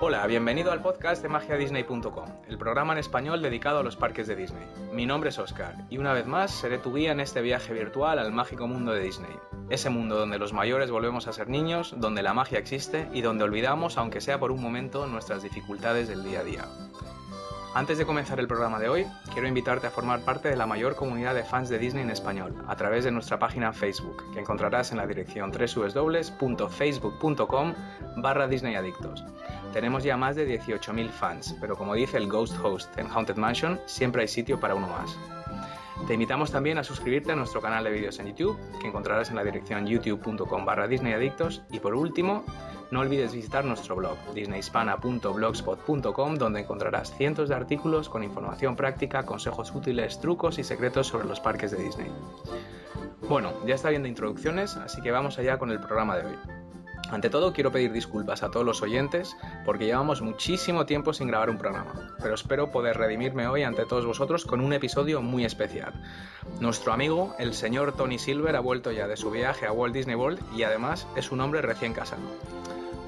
Hola, bienvenido al podcast de magiadisney.com, el programa en español dedicado a los parques de Disney. Mi nombre es Oscar y una vez más seré tu guía en este viaje virtual al mágico mundo de Disney. Ese mundo donde los mayores volvemos a ser niños, donde la magia existe y donde olvidamos, aunque sea por un momento, nuestras dificultades del día a día. Antes de comenzar el programa de hoy, quiero invitarte a formar parte de la mayor comunidad de fans de Disney en español a través de nuestra página Facebook, que encontrarás en la dirección www.facebook.com barra disneyadictos. Tenemos ya más de 18.000 fans, pero como dice el Ghost Host en Haunted Mansion, siempre hay sitio para uno más. Te invitamos también a suscribirte a nuestro canal de vídeos en YouTube, que encontrarás en la dirección youtube.com barra disneyadictos. Y por último, no olvides visitar nuestro blog, disneyhispana.blogspot.com, donde encontrarás cientos de artículos con información práctica, consejos útiles, trucos y secretos sobre los parques de Disney. Bueno, ya está bien de introducciones, así que vamos allá con el programa de hoy. Ante todo, quiero pedir disculpas a todos los oyentes porque llevamos muchísimo tiempo sin grabar un programa, pero espero poder redimirme hoy ante todos vosotros con un episodio muy especial. Nuestro amigo, el señor Tony Silver, ha vuelto ya de su viaje a Walt Disney World y además es un hombre recién casado.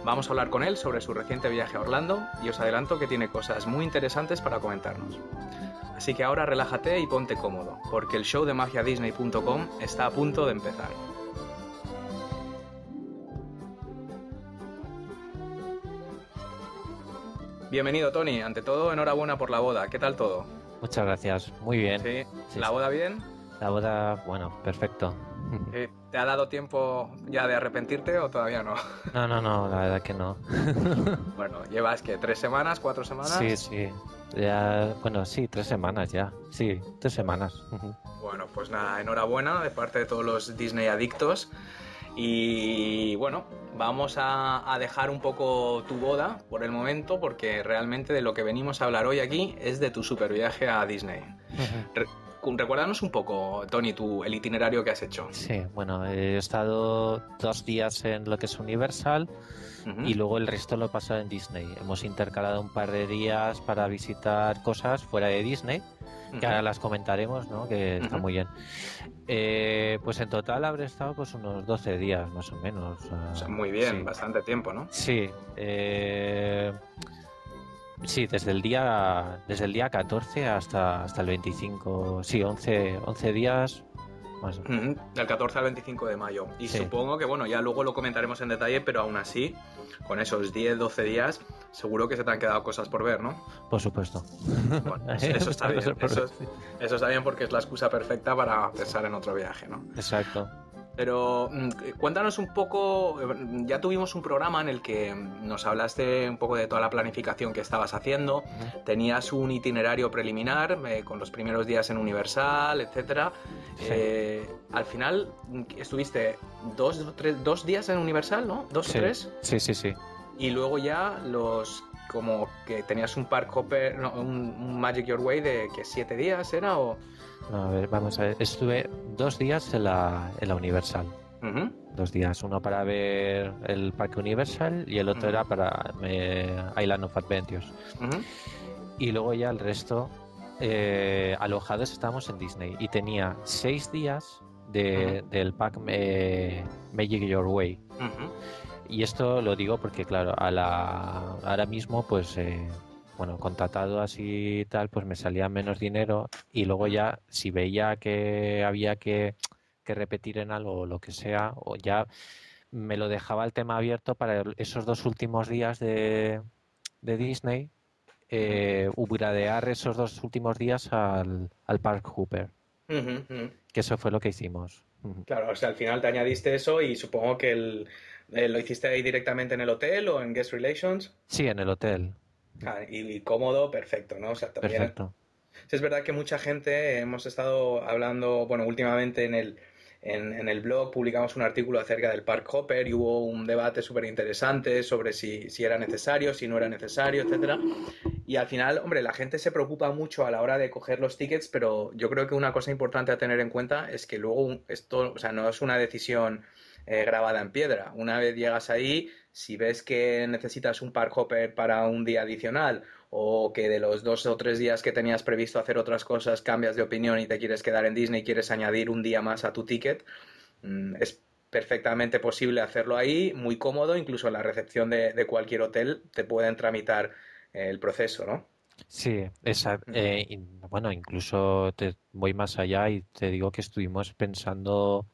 Vamos a hablar con él sobre su reciente viaje a Orlando y os adelanto que tiene cosas muy interesantes para comentarnos. Así que ahora relájate y ponte cómodo, porque el show de magiadisney.com está a punto de empezar. Bienvenido, Tony. Ante todo, enhorabuena por la boda. ¿Qué tal todo? Muchas gracias. Muy bien. Sí. ¿La boda bien? La boda, bueno, perfecto. ¿Te ha dado tiempo ya de arrepentirte o todavía no? No, no, no, la verdad que no. bueno, llevas que tres semanas, cuatro semanas. Sí, sí. Ya, bueno, sí, tres semanas ya. Sí, tres semanas. Bueno, pues nada, enhorabuena de parte de todos los Disney adictos. Y bueno, vamos a, dejar un poco tu boda por el momento, porque realmente de lo que venimos a hablar hoy aquí es de tu super viaje a Disney. Recuérdanos un poco, Tony, tu, el itinerario que has hecho. Sí, bueno, he estado dos días en lo que es Universal y luego el resto lo he pasado en Disney. Hemos intercalado un par de días para visitar cosas fuera de Disney que ahora las comentaremos, ¿no? Que está muy bien. Eh, pues en total habré estado pues unos 12 días más o menos. muy bien, bastante tiempo, ¿no? Sí. Eh, sí, desde el día desde el día 14 hasta hasta el 25, sí, 11 11 días del 14 al 25 de mayo. Y supongo que, bueno, ya luego lo comentaremos en detalle, pero aún así, con esos 10, 12 días, seguro que se te han quedado cosas por ver, ¿no? Por supuesto. eso está bien. Eso, eso, está bien porque es la excusa perfecta para pensar en otro viaje, ¿no? Exacto. Pero mm, cuéntanos un poco, ya tuvimos un programa en el que nos hablaste un poco de toda la planificación que estabas haciendo, tenías un itinerario preliminar eh, con los primeros días en Universal, etcétera. Eh, al final estuviste dos, tres, dos días en Universal, ¿no? ¿Dos o tres? Sí, sí, sí. Y luego ya los como que tenías un Park Hopper, no, un, Magic Your Way de que siete días era o... a ver, vamos a ver. Estuve dos días en la, en la Universal. Dos días, uno para ver el Parque Universal y el otro era para eh, Island of Adventures. Y luego ya el resto, eh, alojados estábamos en Disney y tenía seis días de, del pack eh, Magic Your Way. Y esto lo digo porque, claro, a la, ahora mismo, pues, eh, bueno, contratado así y tal, pues me salía menos dinero y luego ya, si veía que había que, repetir en algo o lo que sea, o ya me lo dejaba el tema abierto para esos dos últimos días de, de Disney, eh, upgradear esos dos últimos días al, al Park Hooper. Que eso fue lo que hicimos. Claro, o sea, al final te añadiste eso y supongo que el, eh, ¿Lo hiciste ahí directamente en el hotel o en Guest Relations? Sí, en el hotel. Ah, y, cómodo, perfecto, ¿no? O sea, también, perfecto. es verdad que mucha gente hemos estado hablando, bueno, últimamente en el, en, el blog publicamos un artículo acerca del Park Hopper y hubo un debate súper interesante sobre si, si, era necesario, si no era necesario, etcétera. Y al final, hombre, la gente se preocupa mucho a la hora de coger los tickets, pero yo creo que una cosa importante a tener en cuenta es que luego esto, o sea, no es una decisión eh, grabada en piedra. Una vez llegas ahí, si ves que necesitas un park hopper para un día adicional o que de los dos o tres días que tenías previsto hacer otras cosas cambias de opinión y te quieres quedar en Disney y quieres añadir un día más a tu ticket, mm, es perfectamente posible hacerlo ahí, muy cómodo, incluso en la recepción de, cualquier hotel te pueden tramitar el proceso, ¿no? Sí, esa, eh, bueno, incluso te voy más allá y te digo que estuvimos pensando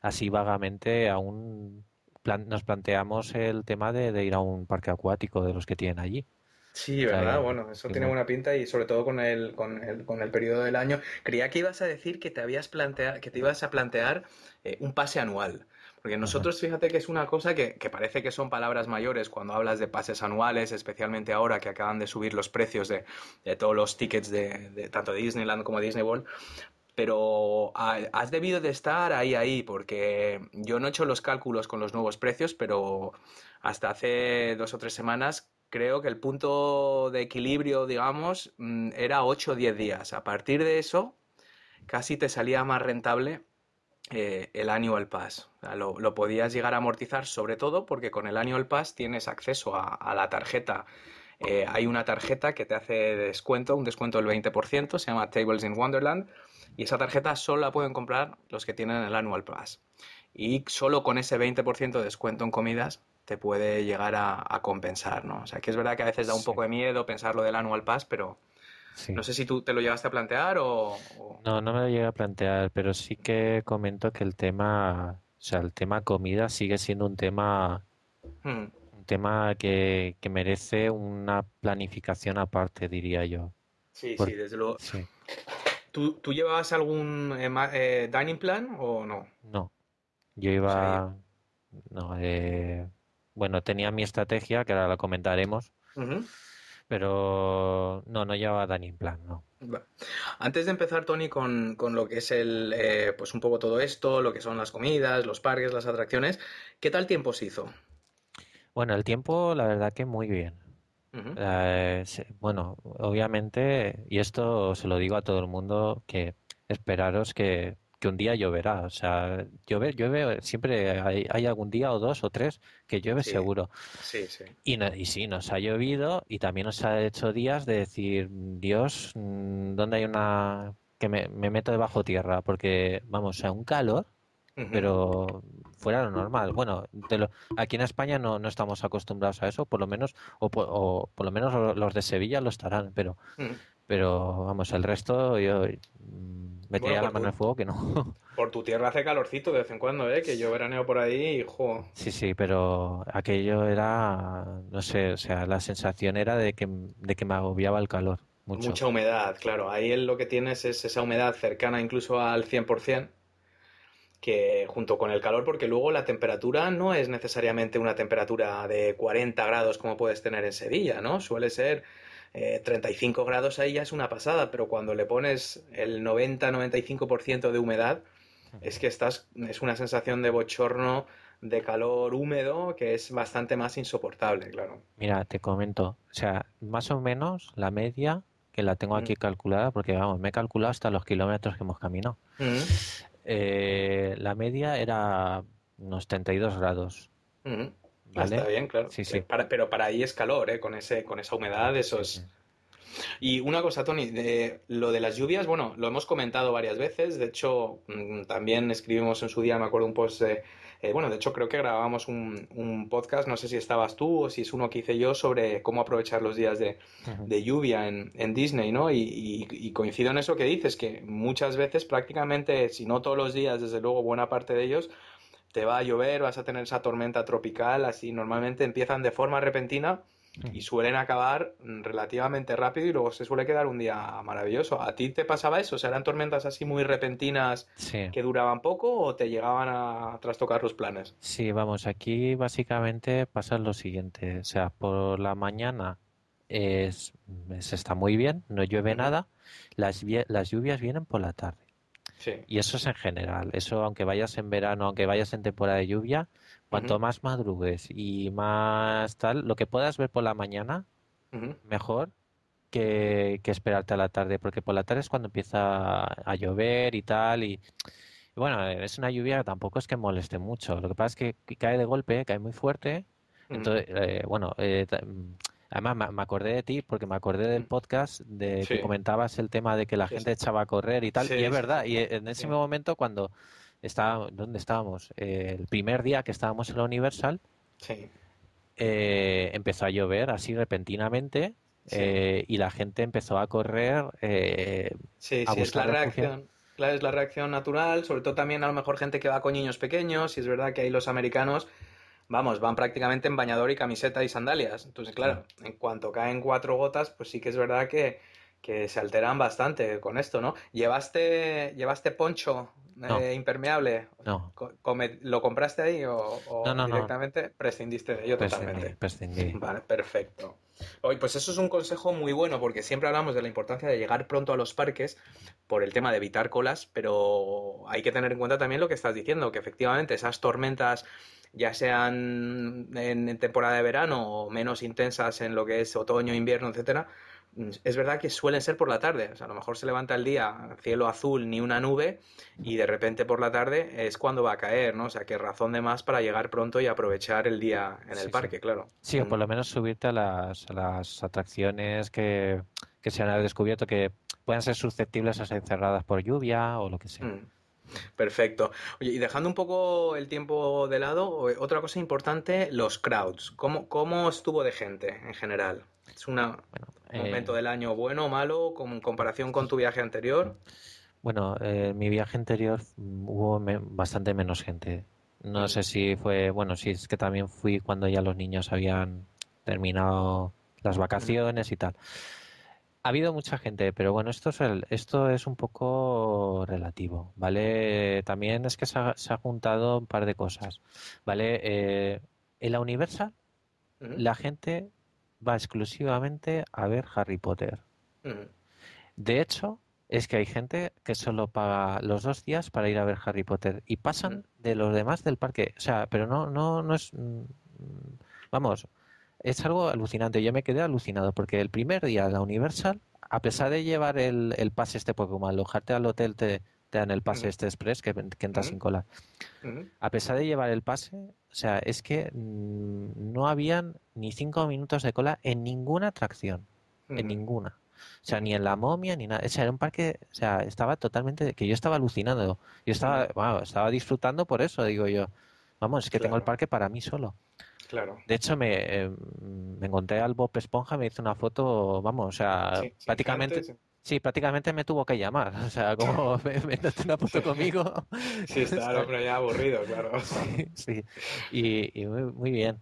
así vagamente aún nos planteamos el tema de, ir a un parque acuático de los que tienen allí. Sí, ¿verdad? bueno, eso tiene buena pinta y sobre todo con el, con el, con el periodo del año. Creía que ibas a decir que te habías planteado, que te ibas a plantear eh, un pase anual. Porque nosotros, fíjate que es una cosa que, parece que son palabras mayores cuando hablas de pases anuales, especialmente ahora que acaban de subir los precios de, todos los tickets de, tanto de Disneyland como de Disney World. Pero has debido de estar ahí, ahí, porque yo no he hecho los cálculos con los nuevos precios, pero hasta hace dos o tres semanas creo que el punto de equilibrio, digamos, mm, era 8 o 10 días. A partir de eso, casi te salía más rentable eh, el Annual Pass. lo, podías llegar a amortizar, sobre todo porque con el Annual Pass tienes acceso a, la tarjeta. Eh, hay una tarjeta que te hace descuento, un descuento del 20%, se llama Tables in Wonderland, y esa tarjeta solo la pueden comprar los que tienen el Annual Pass. Y solo con ese 20% de descuento en comidas te puede llegar a, compensar, ¿no? O sea, que es verdad que a veces da un poco de miedo pensar lo del Annual Pass, pero no sé si tú te lo llegaste a plantear o, No, no me lo llegué a plantear, pero sí que comento que el tema, o sea, el tema comida sigue siendo un tema... Hmm. Un tema que, merece una planificación aparte, diría yo. Sí, sí, desde luego. ¿Tú, ¿Tú, llevabas algún eh, eh, dining plan o no? No. Yo iba. No, eh, bueno, tenía mi estrategia, que ahora la comentaremos. Pero no, no llevaba Dani en plan, no. Antes de empezar, Tony, con, lo que es el, eh, pues un poco todo esto, lo que son las comidas, los parques, las atracciones, ¿qué tal tiempo se hizo? Bueno, el tiempo, la verdad que muy bien. Eh, bueno, obviamente, y esto se lo digo a todo el mundo, que esperaros que que un día lloverá. O sea, llueve, llueve siempre hay, algún día o dos o tres que llueve seguro. Sí, sí. Y, y sí, nos ha llovido y también nos ha hecho días de decir, Dios, mm, ¿dónde hay una... que me, meto debajo tierra? Porque, vamos, a un calor, pero fuera lo normal. Bueno, aquí en España no, no estamos acostumbrados a eso, por lo menos, o, por lo menos los de Sevilla lo estarán, pero, pero vamos, el resto yo Metía la mano en el fuego que no. Por tu tierra hace calorcito de vez en cuando, ¿eh? Que yo veraneo por ahí y jo. Sí, sí, pero aquello era, no sé, o sea, la sensación era de que, de que me agobiaba el calor. Mucho. Mucha humedad, claro. Ahí lo que tienes es esa humedad cercana incluso al 100%, que junto con el calor, porque luego la temperatura no es necesariamente una temperatura de 40 grados como puedes tener en Sevilla, ¿no? Suele ser 35 eh, grados ahí ya es una pasada, pero cuando le pones el 90-95% de humedad, es que estás, es una sensación de bochorno, de calor húmedo, que es bastante más insoportable, claro. Mira, te comento, o sea, más o menos la media, que la tengo aquí mm. calculada, porque vamos, me he calculado hasta los kilómetros que hemos caminado. Mm. Eh, la media era unos 32 grados. Mm. Está bien, claro. Sí, sí. pero para ahí es calor, ¿eh? Con, ese, con esa humedad, eso es... Y una cosa, Tony, de, lo de las lluvias, bueno, lo hemos comentado varias veces. De hecho, mm, también escribimos en su día, me acuerdo, un post de, eh, bueno, de hecho creo que grabábamos un, podcast, no sé si estabas tú o si es uno que hice yo, sobre cómo aprovechar los días de, lluvia en, Disney, ¿no? Y, y, coincido en eso que dices, que muchas veces, prácticamente, si no todos los días, desde luego buena parte de ellos, te va a llover, vas a tener esa tormenta tropical, así normalmente empiezan de forma repentina y suelen acabar relativamente rápido y luego se suele quedar un día maravilloso. ¿A ti te pasaba eso? ¿Eran tormentas así muy repentinas que duraban poco o te llegaban a trastocar los planes? Sí, vamos, aquí básicamente pasa lo siguiente, o sea, por la mañana es, se está muy bien, no llueve nada, las, las lluvias vienen por la tarde. Y eso es en general. Eso, aunque vayas en verano, aunque vayas en temporada de lluvia, cuanto más madrugues y más tal, lo que puedas ver por la mañana, mejor que, esperarte a la tarde, porque por la tarde es cuando empieza a llover y tal. Y, bueno, es una lluvia que tampoco es que moleste mucho. Lo que pasa es que cae de golpe, cae muy fuerte. Entonces, eh, bueno, eh, Además, me, acordé de ti porque me acordé del mm. podcast de que comentabas el tema de que la gente echaba a correr y tal. y es verdad, y en ese momento cuando estaba, ¿dónde estábamos? Eh, el primer día que estábamos en la Universal, eh, empezó a llover así repentinamente eh, y la gente empezó a correr. sí, sí, es la reacción. Claro, es la reacción natural, sobre todo también a lo mejor gente que va con niños pequeños, y es verdad que ahí los americanos vamos, van prácticamente en bañador y camiseta y sandalias. Entonces, claro, en cuanto caen cuatro gotas, pues sí que es verdad que, se alteran bastante con esto, ¿no? ¿Llevaste, llevaste poncho eh, impermeable? No. ¿Lo compraste ahí o, directamente prescindiste de ello totalmente? Prescindí. Vale, perfecto. Hoy, pues eso es un consejo muy bueno porque siempre hablamos de la importancia de llegar pronto a los parques por el tema de evitar colas, pero hay que tener en cuenta también lo que estás diciendo, que efectivamente esas tormentas ya sean en temporada de verano o menos intensas en lo que es otoño, invierno, etcétera, es verdad que suelen ser por la tarde. O sea, a lo mejor se levanta el día, cielo azul, ni una nube, y de repente por la tarde es cuando va a caer, ¿no? O sea, que razón de más para llegar pronto y aprovechar el día en el parque, claro. Sí, o por lo menos subirte a las, atracciones que, se han descubierto que puedan ser susceptibles a ser cerradas por lluvia o lo que sea. Mm. Perfecto. Oye, y dejando un poco el tiempo de lado, otra cosa importante, los crowds. ¿Cómo, cómo estuvo de gente en general? ¿Es un momento eh, del año bueno o malo con comparación con tu viaje anterior? Bueno, eh, mi viaje anterior mm, hubo bastante menos gente. No sé si fue, bueno, si es que también fui cuando ya los niños habían terminado las vacaciones y tal. Ha habido mucha gente, pero bueno, esto es, esto es un poco relativo, ¿vale? También es que se ha, juntado un par de cosas, ¿vale? Eh, en la Universal, la gente va exclusivamente a ver Harry Potter. De hecho, es que hay gente que solo paga los dos días para ir a ver Harry Potter y pasan de los demás del parque. O sea, pero no, no, no es. Mm, vamos, es algo alucinante. Yo me quedé alucinado porque el primer día la Universal, a pesar de llevar el, el pase este, como alojarte al hotel te, dan el pase este express que, que entras sin cola. A pesar de llevar el pase, o sea, es que mm, no habían ni cinco minutos de cola en ninguna atracción. En ninguna. O sea, ni en la momia ni nada. O sea, era un parque, o sea, estaba totalmente, que yo estaba alucinando. Yo estaba, wow, estaba disfrutando por eso, digo yo. Vamos, es que tengo el parque para mí solo. Claro. De hecho, me, eh, me encontré al Bob Esponja, me hizo una foto, vamos, o sea, prácticamente... Sí, prácticamente me tuvo que llamar. O sea, como me, me una foto conmigo. Sí, está el hombre ya aburrido, claro. Sí, Y, muy, bien.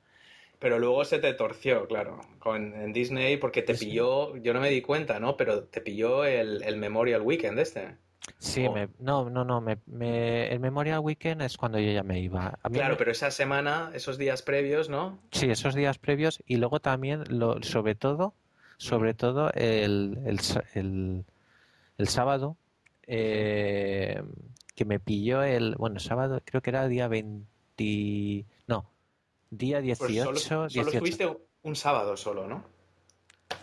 Pero luego se te torció, claro, con, en Disney, porque te pilló, yo no me di cuenta, ¿no? Pero te pilló el, el Memorial Weekend este. Sí, me, no, no, no. Me, el Memorial Weekend es cuando yo ya me iba. claro, pero esa semana, esos días previos, ¿no? Sí, esos días previos y luego también, lo, sobre todo, sobre todo el, el, el, sábado, eh, que me pilló el, bueno, sábado creo que era día 20, no, día 18. Pues solo, solo fuiste un sábado solo, ¿no?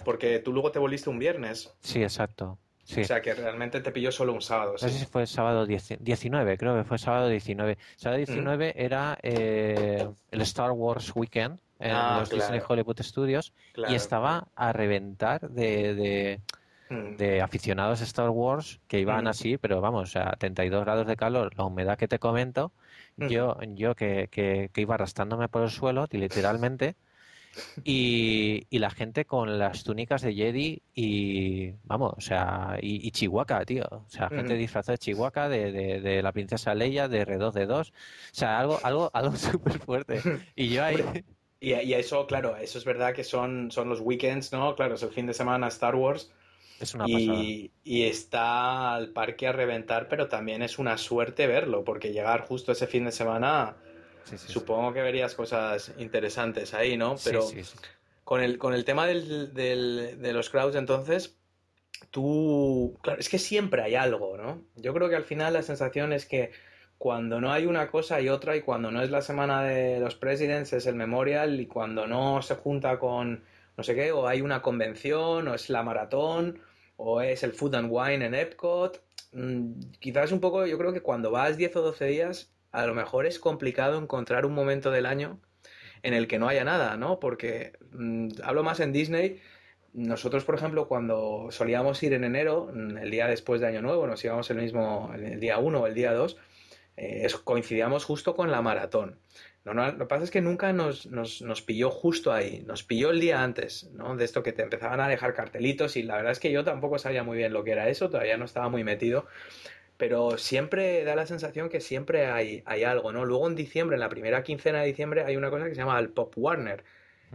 Porque tú luego te volviste un viernes. Sí, exacto. O sea, que realmente te pilló solo un sábado. No sé si fue sábado 19, creo que fue sábado 19. Sábado 19 era eh, el Star Wars Weekend en ah, los Disney Hollywood Studios y estaba a reventar de, mm. de, aficionados a Star Wars que iban mm. así, pero vamos, a 32 grados de calor, la humedad que te comento, mm. yo, yo que, que, que iba arrastrándome por el suelo, literalmente, y, y, la gente con las túnicas de Jedi y, vamos, o sea, y, Chihuahua, tío. O sea, gente disfrazada de Chihuahua, de, de, la princesa Leia, de R2D2. O sea, algo, algo, algo súper fuerte. Y yo ahí... Y, y, eso, claro, eso es verdad que son, son los weekends, ¿no? Claro, es el fin de semana Star Wars. Es una y, y, está al parque a reventar, pero también es una suerte verlo, porque llegar justo ese fin de semana Supongo que verías cosas interesantes ahí, ¿no? Pero con el, con el tema del, de los crowds, entonces, tú. Claro, es que siempre hay algo, ¿no? Yo creo que al final la sensación es que cuando no hay una cosa hay otra, y cuando no es la semana de los presidents es el memorial, y cuando no se junta con no sé qué, o hay una convención, o es la maratón, o es el food and wine en Epcot. Mm, quizás un poco, yo creo que cuando vas 10 o 12 días a lo mejor es complicado encontrar un momento del año en el que no haya nada, ¿no? Porque mm, hablo más en Disney. Nosotros, por ejemplo, cuando solíamos ir en enero, mm, el día después de Año Nuevo, nos íbamos el mismo, el día 1 o el día 2, eh, coincidíamos justo con la maratón. No, lo que pasa es que nunca nos, nos, pilló justo ahí, nos pilló el día antes, ¿no? De esto que te empezaban a dejar cartelitos y la verdad es que yo tampoco sabía muy bien lo que era eso, todavía no estaba muy metido, pero siempre da la sensación que siempre hay, hay algo, ¿no? Luego en diciembre, en la primera quincena de diciembre, hay una cosa que se llama el Pop Warner.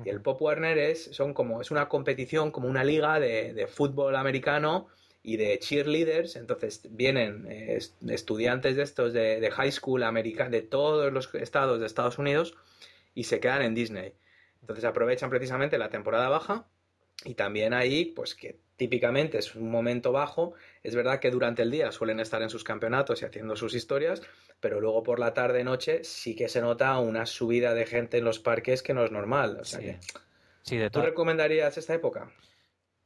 Y el Pop Warner es, son como, es una competición, como una liga de, de fútbol americano y de cheerleaders, entonces vienen eh, estudiantes de estos de, high school americana de todos los estados de Estados Unidos y se quedan en Disney. Entonces aprovechan precisamente la temporada baja y también ahí, pues que típicamente es un momento bajo, es verdad que durante el día suelen estar en sus campeonatos y haciendo sus historias, pero luego por la tarde noche sí que se nota una subida de gente en los parques que no es normal. O sea que, ¿Tú recomendarías esta época?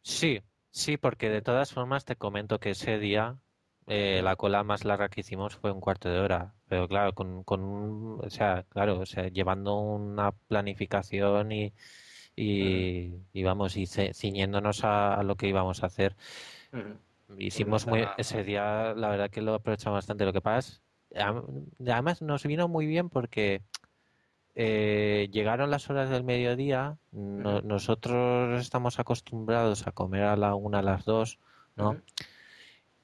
Sí, Sí, porque de todas formas te comento que ese día eh, la cola más larga que hicimos fue un cuarto de hora. Pero claro, con, con o sea, claro, o sea, llevando una planificación y, y, vamos, y ciñéndonos a, lo que íbamos a hacer. Hicimos muy, ese día, la verdad que lo aprovechamos bastante. Lo que pasa es, además nos vino muy bien porque eh, llegaron las horas del mediodía, nosotros estamos acostumbrados a comer a la una, a las dos, ¿no?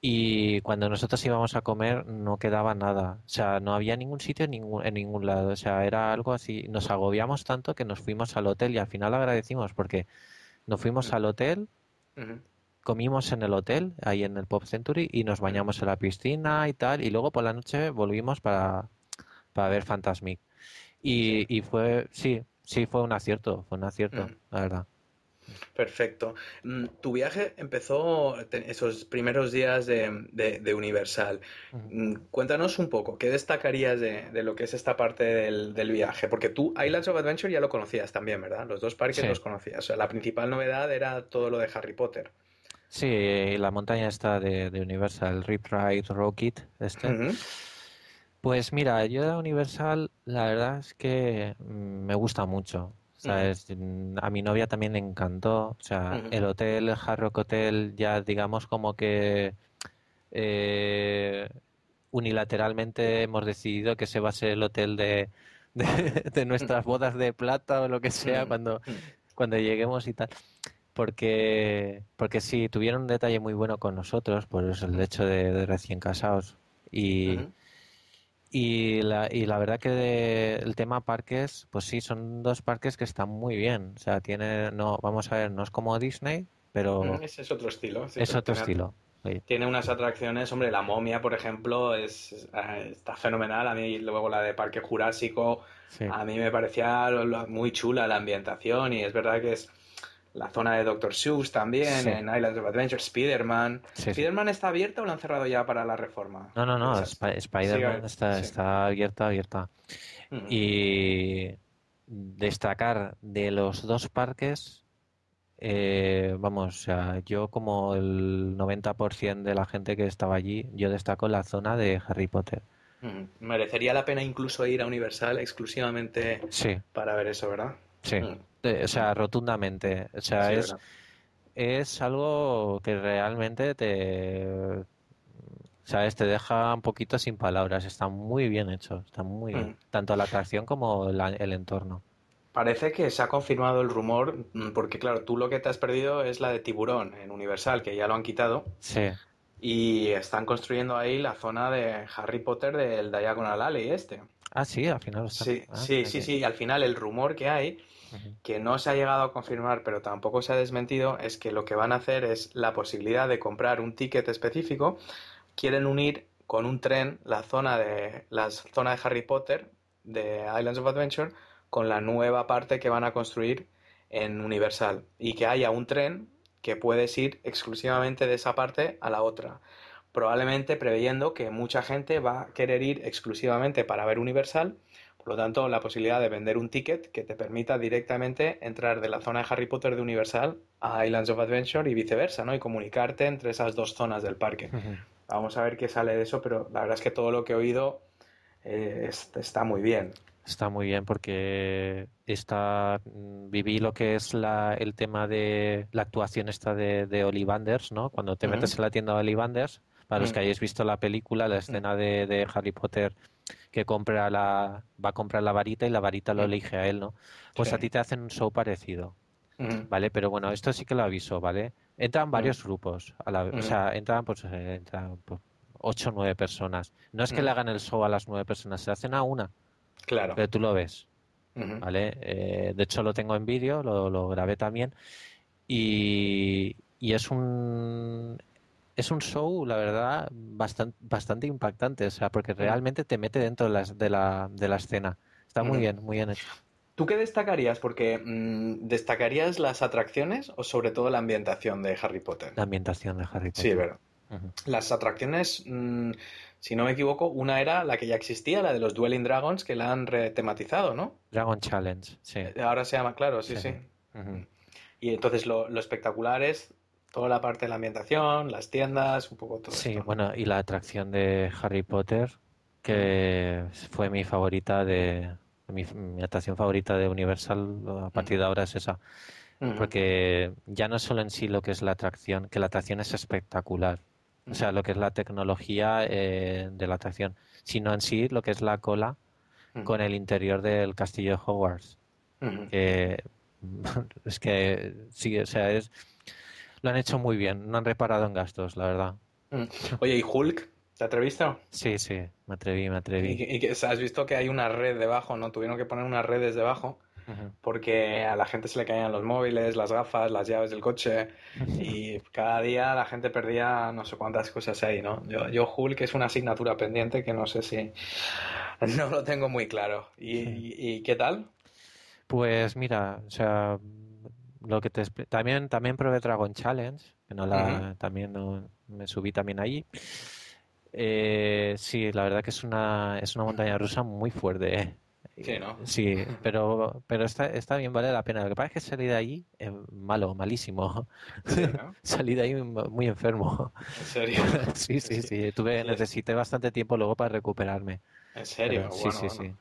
Y cuando nosotros íbamos a comer no quedaba nada, o sea, no había ningún sitio en ningún, en ningún lado, o sea, era algo así, nos agobiamos tanto que nos fuimos al hotel y al final agradecimos porque nos fuimos al hotel, comimos en el hotel, ahí en el Pop Century, y nos bañamos en la piscina y tal, y luego por la noche volvimos para, para ver Fantasmic. Y, y fue, sí, sí, fue un acierto, fue un acierto, la verdad. Perfecto. Mm, tu viaje empezó esos primeros días de, de, Universal. Mm, cuéntanos un poco, ¿qué destacarías de, de lo que es esta parte del, del, viaje? Porque tú Islands of Adventure ya lo conocías también, ¿verdad? Los dos parques los conocías. O sea, la principal novedad era todo lo de Harry Potter. Sí, la montaña está de, Universal, Rip Ride Rocket, este. Pues mira, yo de Universal la verdad es que mm, me gusta mucho. ¿Sabes? Mm, a mi novia también le encantó. O sea, el hotel, el Hard Rock Hotel, ya digamos como que eh, unilateralmente hemos decidido que ese va a ser el hotel de, de, nuestras bodas de plata o lo que sea cuando, cuando lleguemos y tal. Porque, porque sí, tuvieron un detalle muy bueno con nosotros, por eso el hecho de, recién casados. Y, y la, y la verdad que el tema parques, pues sí, son dos parques que están muy bien. O sea, tiene, no, vamos a ver, no es como Disney, pero... Ese es otro estilo. Es, otro estilo. Tiene unas atracciones, hombre, la momia, por ejemplo, es, está fenomenal. A mí, luego la de Parque Jurásico, a mí me parecía muy chula la ambientación y es verdad que es la zona de Doctor Seuss también, en Islands of Adventure, Spider-Man. ¿Spider-Man está abierta o lo han cerrado ya para la reforma? No, no, no, Spider-Man está, está abierta, abierta. Y destacar de los dos parques, eh, vamos, o sea, yo como el 90% de la gente que estaba allí, yo destaco la zona de Harry Potter. Merecería la pena incluso ir a Universal exclusivamente para ver eso, ¿verdad? Sí o sea, rotundamente. O sea, es, es algo que realmente te, ¿sabes? Te deja un poquito sin palabras. Está muy bien hecho, está muy bien. Mm. Tanto la atracción como el entorno. Parece que se ha confirmado el rumor, mm, porque claro, tú lo que te has perdido es la de tiburón en Universal, que ya lo han quitado. Sí. Y están construyendo ahí la zona de Harry Potter del Diagonal Alley este. Ah, sí, al final. Sí, ah, sí, sí, sí. Al final el rumor que hay que no se ha llegado a confirmar, pero tampoco se ha desmentido, es que lo que van a hacer es la posibilidad de comprar un ticket específico. Quieren unir con un tren la zona de, la zona de Harry Potter de Islands of Adventure con la nueva parte que van a construir en Universal y que haya un tren que puedes ir exclusivamente de esa parte a la otra. Probablemente preveyendo que mucha gente va a querer ir exclusivamente para ver Universal por lo tanto, la posibilidad de vender un ticket que te permita directamente entrar de la zona de Harry Potter de Universal a Islands of Adventure y viceversa, ¿no? Y comunicarte entre esas dos zonas del parque. Vamos a ver qué sale de eso, pero la verdad es que todo lo que he oído eh, está muy bien. Está muy bien porque está, mm, viví lo que es la, el tema de la actuación esta de, de Ollivanders, ¿no? Cuando te metes en la tienda de Ollivanders, para los que hayáis visto la película, la escena de, de, Harry Potter que compra la, va a comprar la varita y la varita lo elige a él, ¿no? Pues a ti te hacen un show parecido, ¿vale? Pero bueno, esto sí que lo aviso, ¿vale? Entran varios grupos, a la, o sea, entran pues, eh, entran, pues, ocho o nueve personas. No es que le hagan el show a las nueve personas, se hacen a una. Claro. Pero tú lo ves. ¿Vale? Eh, de hecho, lo tengo en vídeo, lo, grabé también. Y, es un. Es un show, la verdad, bastante, bastante impactante, o sea, porque realmente te mete dentro de la, de la, de la escena. Está muy bien, muy bien hecho. ¿Tú qué destacarías? Porque mm, ¿destacarías las atracciones o sobre todo la ambientación de Harry Potter? La ambientación de Harry Potter. Sí, verdad. Las atracciones, mm, si no me equivoco, una era la que ya existía, la de los Dueling Dragons, que la han retematizado, ¿no? Dragon Challenge, sí. Ahora se llama, claro, sí, sí. Y entonces lo, espectacular es toda la parte de la ambientación, las tiendas, un poco todo. Sí, bueno, y la atracción de Harry Potter, que fue mi favorita de. Mi, mi atracción favorita de Universal a partir de ahora es esa. Porque ya no solo en sí lo que es la atracción, que la atracción es espectacular, o sea, lo que es la tecnología eh, de la atracción, sino en sí lo que es la cola con el interior del castillo de Hogwarts. es que sí, o sea, es, lo han hecho muy bien, no han reparado en gastos, la verdad. Oye, ¿y Hulk? ¿Te atreviste? Sí, sí, me atreví, me atreví. ¿Y, has visto que hay una red debajo, no? Tuvieron que poner unas redes debajo porque a la gente se le caían los móviles, las gafas, las llaves del coche y cada día la gente perdía no sé cuántas cosas ahí, ¿no? Yo, yo Hulk es una asignatura pendiente que no sé si no lo tengo muy claro. ¿Y, qué tal? Pues mira, o sea, lo que te también también probé Dragon Challenge, que no la también me subí también ahí. Eh, sí, la verdad que es una es una montaña rusa muy fuerte. ¿eh? Sí, ¿no? Sí, pero, pero está, está bien, vale la pena. Lo que pasa es que salí de eh, malo, malísimo. salí de ahí muy enfermo. ¿En serio? sí, sí, sí. Tuve, necesité bastante tiempo luego para recuperarme. ¿En serio? sí, sí, sí.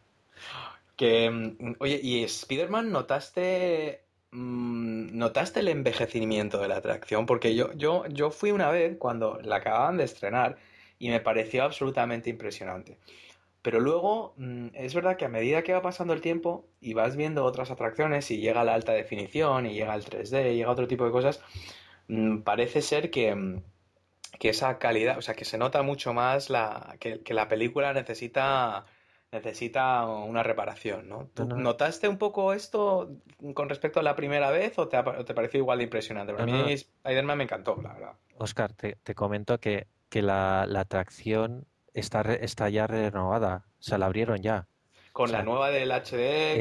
Que, mm, oye, ¿y Spider-Man notaste ¿Notaste el envejecimiento de la atracción? Porque yo, yo, yo fui una vez cuando la acababan de estrenar y me pareció absolutamente impresionante. Pero luego mm, es verdad que a medida que va pasando el tiempo y vas viendo otras atracciones y llega la alta definición y llega el 3D, y llega otro tipo de cosas, mm, parece ser que, mm, que, esa calidad, o sea, que se nota mucho más la, que, la película necesita necesita una reparación, ¿no? notaste un poco esto con respecto a la primera vez o te, te pareció igual de impresionante? Para mí Spider-Man me encantó, la verdad. Oscar, te, te comento que, que la, la atracción está, está ya renovada, o sea, la abrieron ya. Con la nueva del HD.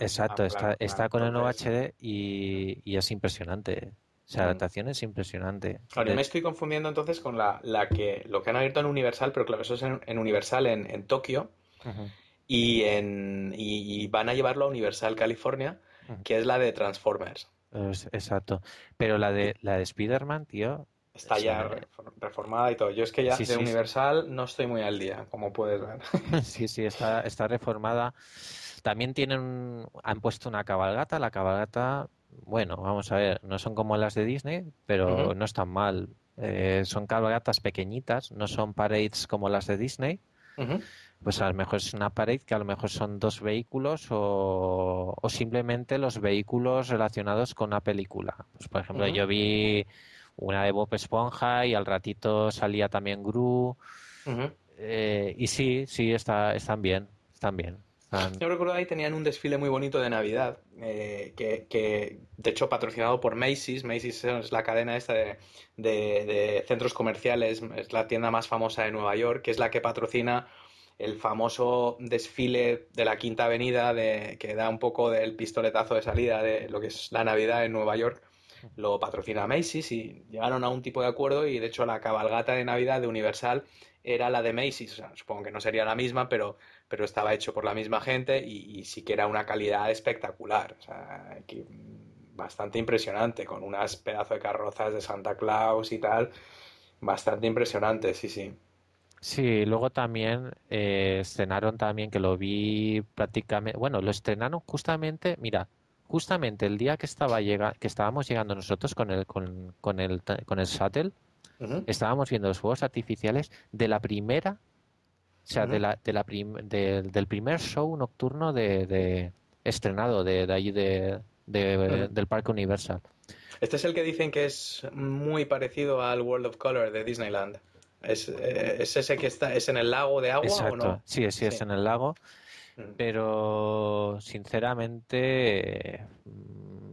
Exacto, está, está con el nuevo HD y, y es impresionante. O sea, la adaptación es impresionante. Claro, yo me estoy confundiendo entonces con la, la, que lo que han abierto en Universal, pero claro, eso es en, Universal en, en Tokio y, en, y, van a llevarlo a Universal California, que es la de Transformers. exacto. Pero la de la de Spider-Man, tío, Está ya reformada y todo. Yo es que ya de Universal no estoy muy al día, como puedes ver. sí, sí, está, está reformada. También tienen, han puesto una cabalgata. La cabalgata, bueno, vamos a ver, no son como las de Disney, pero no están mal. Eh, son cabalgatas pequeñitas, no son parades como las de Disney. Pues a lo mejor es una parade que a lo mejor son dos vehículos o, o simplemente los vehículos relacionados con una película. Pues por ejemplo, yo vi una de Bob Esponja y al ratito salía también Gru. Eh, y sí, sí, está, están bien, están bien. Yo recuerdo ahí tenían un desfile muy bonito de Navidad, eh, que, de hecho patrocinado por Macy's. Macy's es la cadena esta de, centros comerciales, es la tienda más famosa de Nueva York, que es la que patrocina el famoso desfile de la Quinta Avenida, de, que da un poco del pistoletazo de salida de lo que es la Navidad en Nueva York lo patrocina Macy's y llegaron a un tipo de acuerdo y de hecho la cabalgata de Navidad de Universal era la de Macy's. supongo que no sería la misma, pero, pero estaba hecho por la misma gente y, sí que era una calidad espectacular. O sea, bastante impresionante, con unas pedazos de carrozas de Santa Claus y tal. Bastante impresionante, sí, sí. Sí, luego también eh, estrenaron también, que lo vi prácticamente, bueno, lo estrenaron justamente, mira, justamente el día que estaba llega, que estábamos llegando nosotros con el con, con el con el shuttle, estábamos viendo los fuegos artificiales de la primera, o sea, de la, de la del primer show nocturno de, de estrenado de, de allí de, del Parque Universal. Este es el que dicen que es muy parecido al World of Color de Disneyland. ¿Es, eh, ese que está, es en el lago de agua o no? Sí, sí, es en el lago. Mm. Pero sinceramente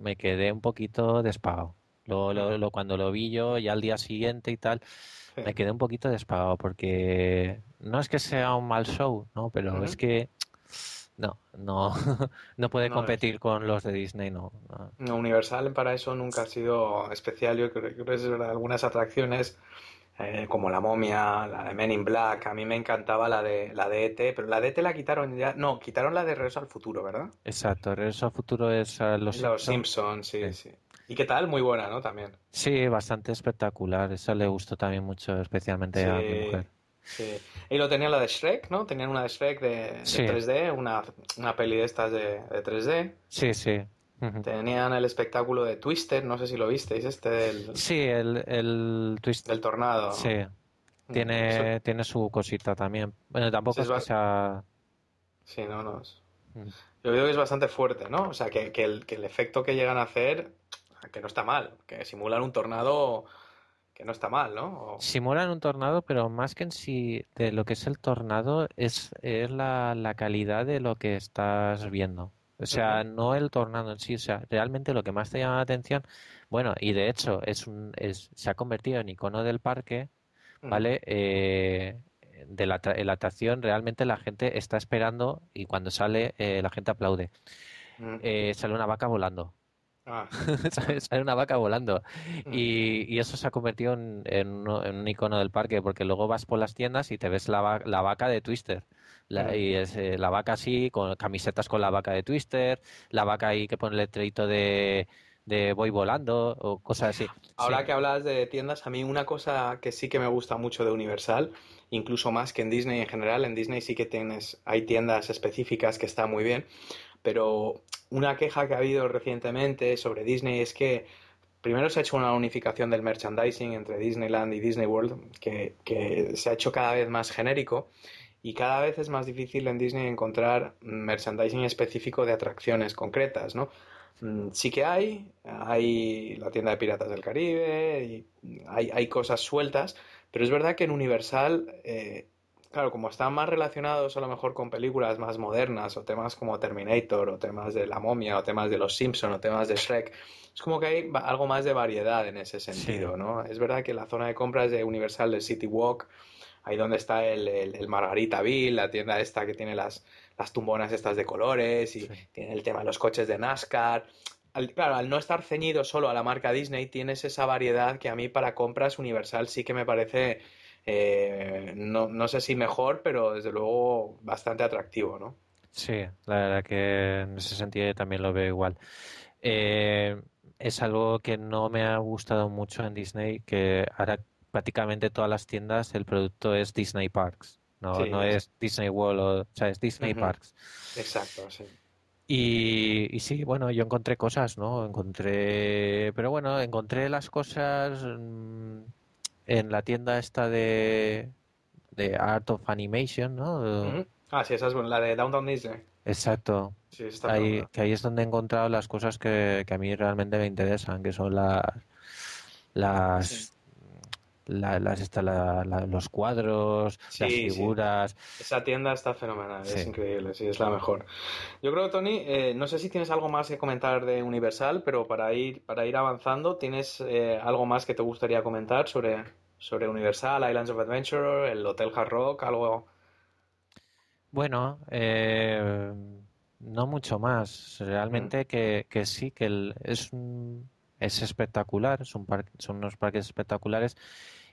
me quedé un poquito despagado. Lo, lo, cuando lo vi yo ya al día siguiente y tal, me quedé un poquito despagado porque no es que sea un mal show, ¿no? Pero es que no, no, no puede competir con los de Disney, no, no, Universal para eso nunca ha sido especial. Yo creo, que es verdad, algunas atracciones eh, como la momia, la de Men in Black, a mí me encantaba la de la de ET, pero la de ET la quitaron ya, no, quitaron la de Regreso al Futuro, ¿verdad? Exacto, Regreso al Futuro es uh, los, los Simpsons, sí, sí, ¿Y qué tal? Muy buena, ¿no? También. Sí, bastante espectacular. Eso le gustó también mucho, especialmente a mi mujer. Sí. Y lo tenía la de Shrek, ¿no? Tenían una de Shrek de, 3D, una, una, peli de estas de, 3D. Sí, sí. Tenían el espectáculo de Twister, no sé si lo visteis, este del... Sí, el, el Twister. Del tornado. Sí. Mm, tiene, tiene su cosita también. Bueno, tampoco es, que sea... Sí, no, no. Mm. Yo veo que es bastante fuerte, ¿no? O sea, que, que, el, que el efecto que llegan a hacer, que no está mal, que simulan un tornado que no está mal, ¿no? Simulan un tornado, pero más que en sí de lo que es el tornado es, es la, la calidad de lo que estás viendo. O sea, no el tornado en sí, o sea, realmente lo que más te llama la atención, bueno, y de hecho es un, es, se ha convertido en icono del parque, ¿vale? Eh, de la, la, atracción realmente la gente está esperando y cuando sale eh, la gente aplaude. Eh, sale una vaca volando. Ah. Sale una vaca volando. Mm. Y, eso se ha convertido en, un icono del parque, porque luego vas por las tiendas y te ves la, la vaca de Twister. La, y es eh, la vaca así, con camisetas con la vaca de Twister, la vaca ahí que pone el letrerito de, de voy volando o cosas así. Ahora que hablas de tiendas, a mí una cosa que sí que me gusta mucho de Universal, incluso más que en Disney en general, en Disney sí que tienes, hay tiendas específicas que están muy bien, pero una queja que ha habido recientemente sobre Disney es que primero se ha hecho una unificación del merchandising entre Disneyland y Disney World que, se ha hecho cada vez más genérico y cada vez es más difícil en Disney encontrar merchandising específico de atracciones concretas, ¿no? Mm, sí que hay, hay la tienda de Piratas del Caribe, y hay, hay cosas sueltas, pero es verdad que en Universal eh, claro, como están más relacionados a lo mejor con películas más modernas o temas como Terminator o temas de La momia o temas de Los Simpson o temas de Shrek, es como que hay algo más de variedad en ese sentido, ¿no? Es verdad que la zona de compras de Universal del City Walk, ahí donde está el, el, Margarita Bill, la tienda esta que tiene las, las tumbonas estas de colores y tiene el tema de los coches de NASCAR. claro, al no estar ceñido solo a la marca Disney, tienes esa variedad que a mí para compras Universal sí que me parece eh, no, no sé si mejor, pero desde luego bastante atractivo, ¿no? Sí, la verdad que en ese sentido también lo veo igual. Eh, es algo que no me ha gustado mucho en Disney, que ahora prácticamente todas las tiendas el producto es Disney Parks, no, no es Disney World, o, sea, es Disney Parks. Exacto, sí. Y, y, sí, bueno, yo encontré cosas, ¿no? Encontré, pero bueno, encontré las cosas mm, en la tienda esta de, de Art of Animation, ¿no? Ah, sí, esa es la de Downtown Disney. Exacto. Sí, está ahí, que ahí es donde he encontrado las cosas que, que a mí realmente me interesan, que son las las las los cuadros, las figuras. Esa tienda está fenomenal, es increíble, sí, es la mejor. Yo creo, Tony, eh, no sé si tienes algo más que comentar de Universal, pero para ir, para ir avanzando, ¿tienes eh, algo más que te gustaría comentar sobre, sobre Universal, Islands of Adventure, el Hotel Hard Rock, algo? Bueno, eh, no mucho más. Realmente mm. que, que, sí, que es un es espectacular, son, son unos parques espectaculares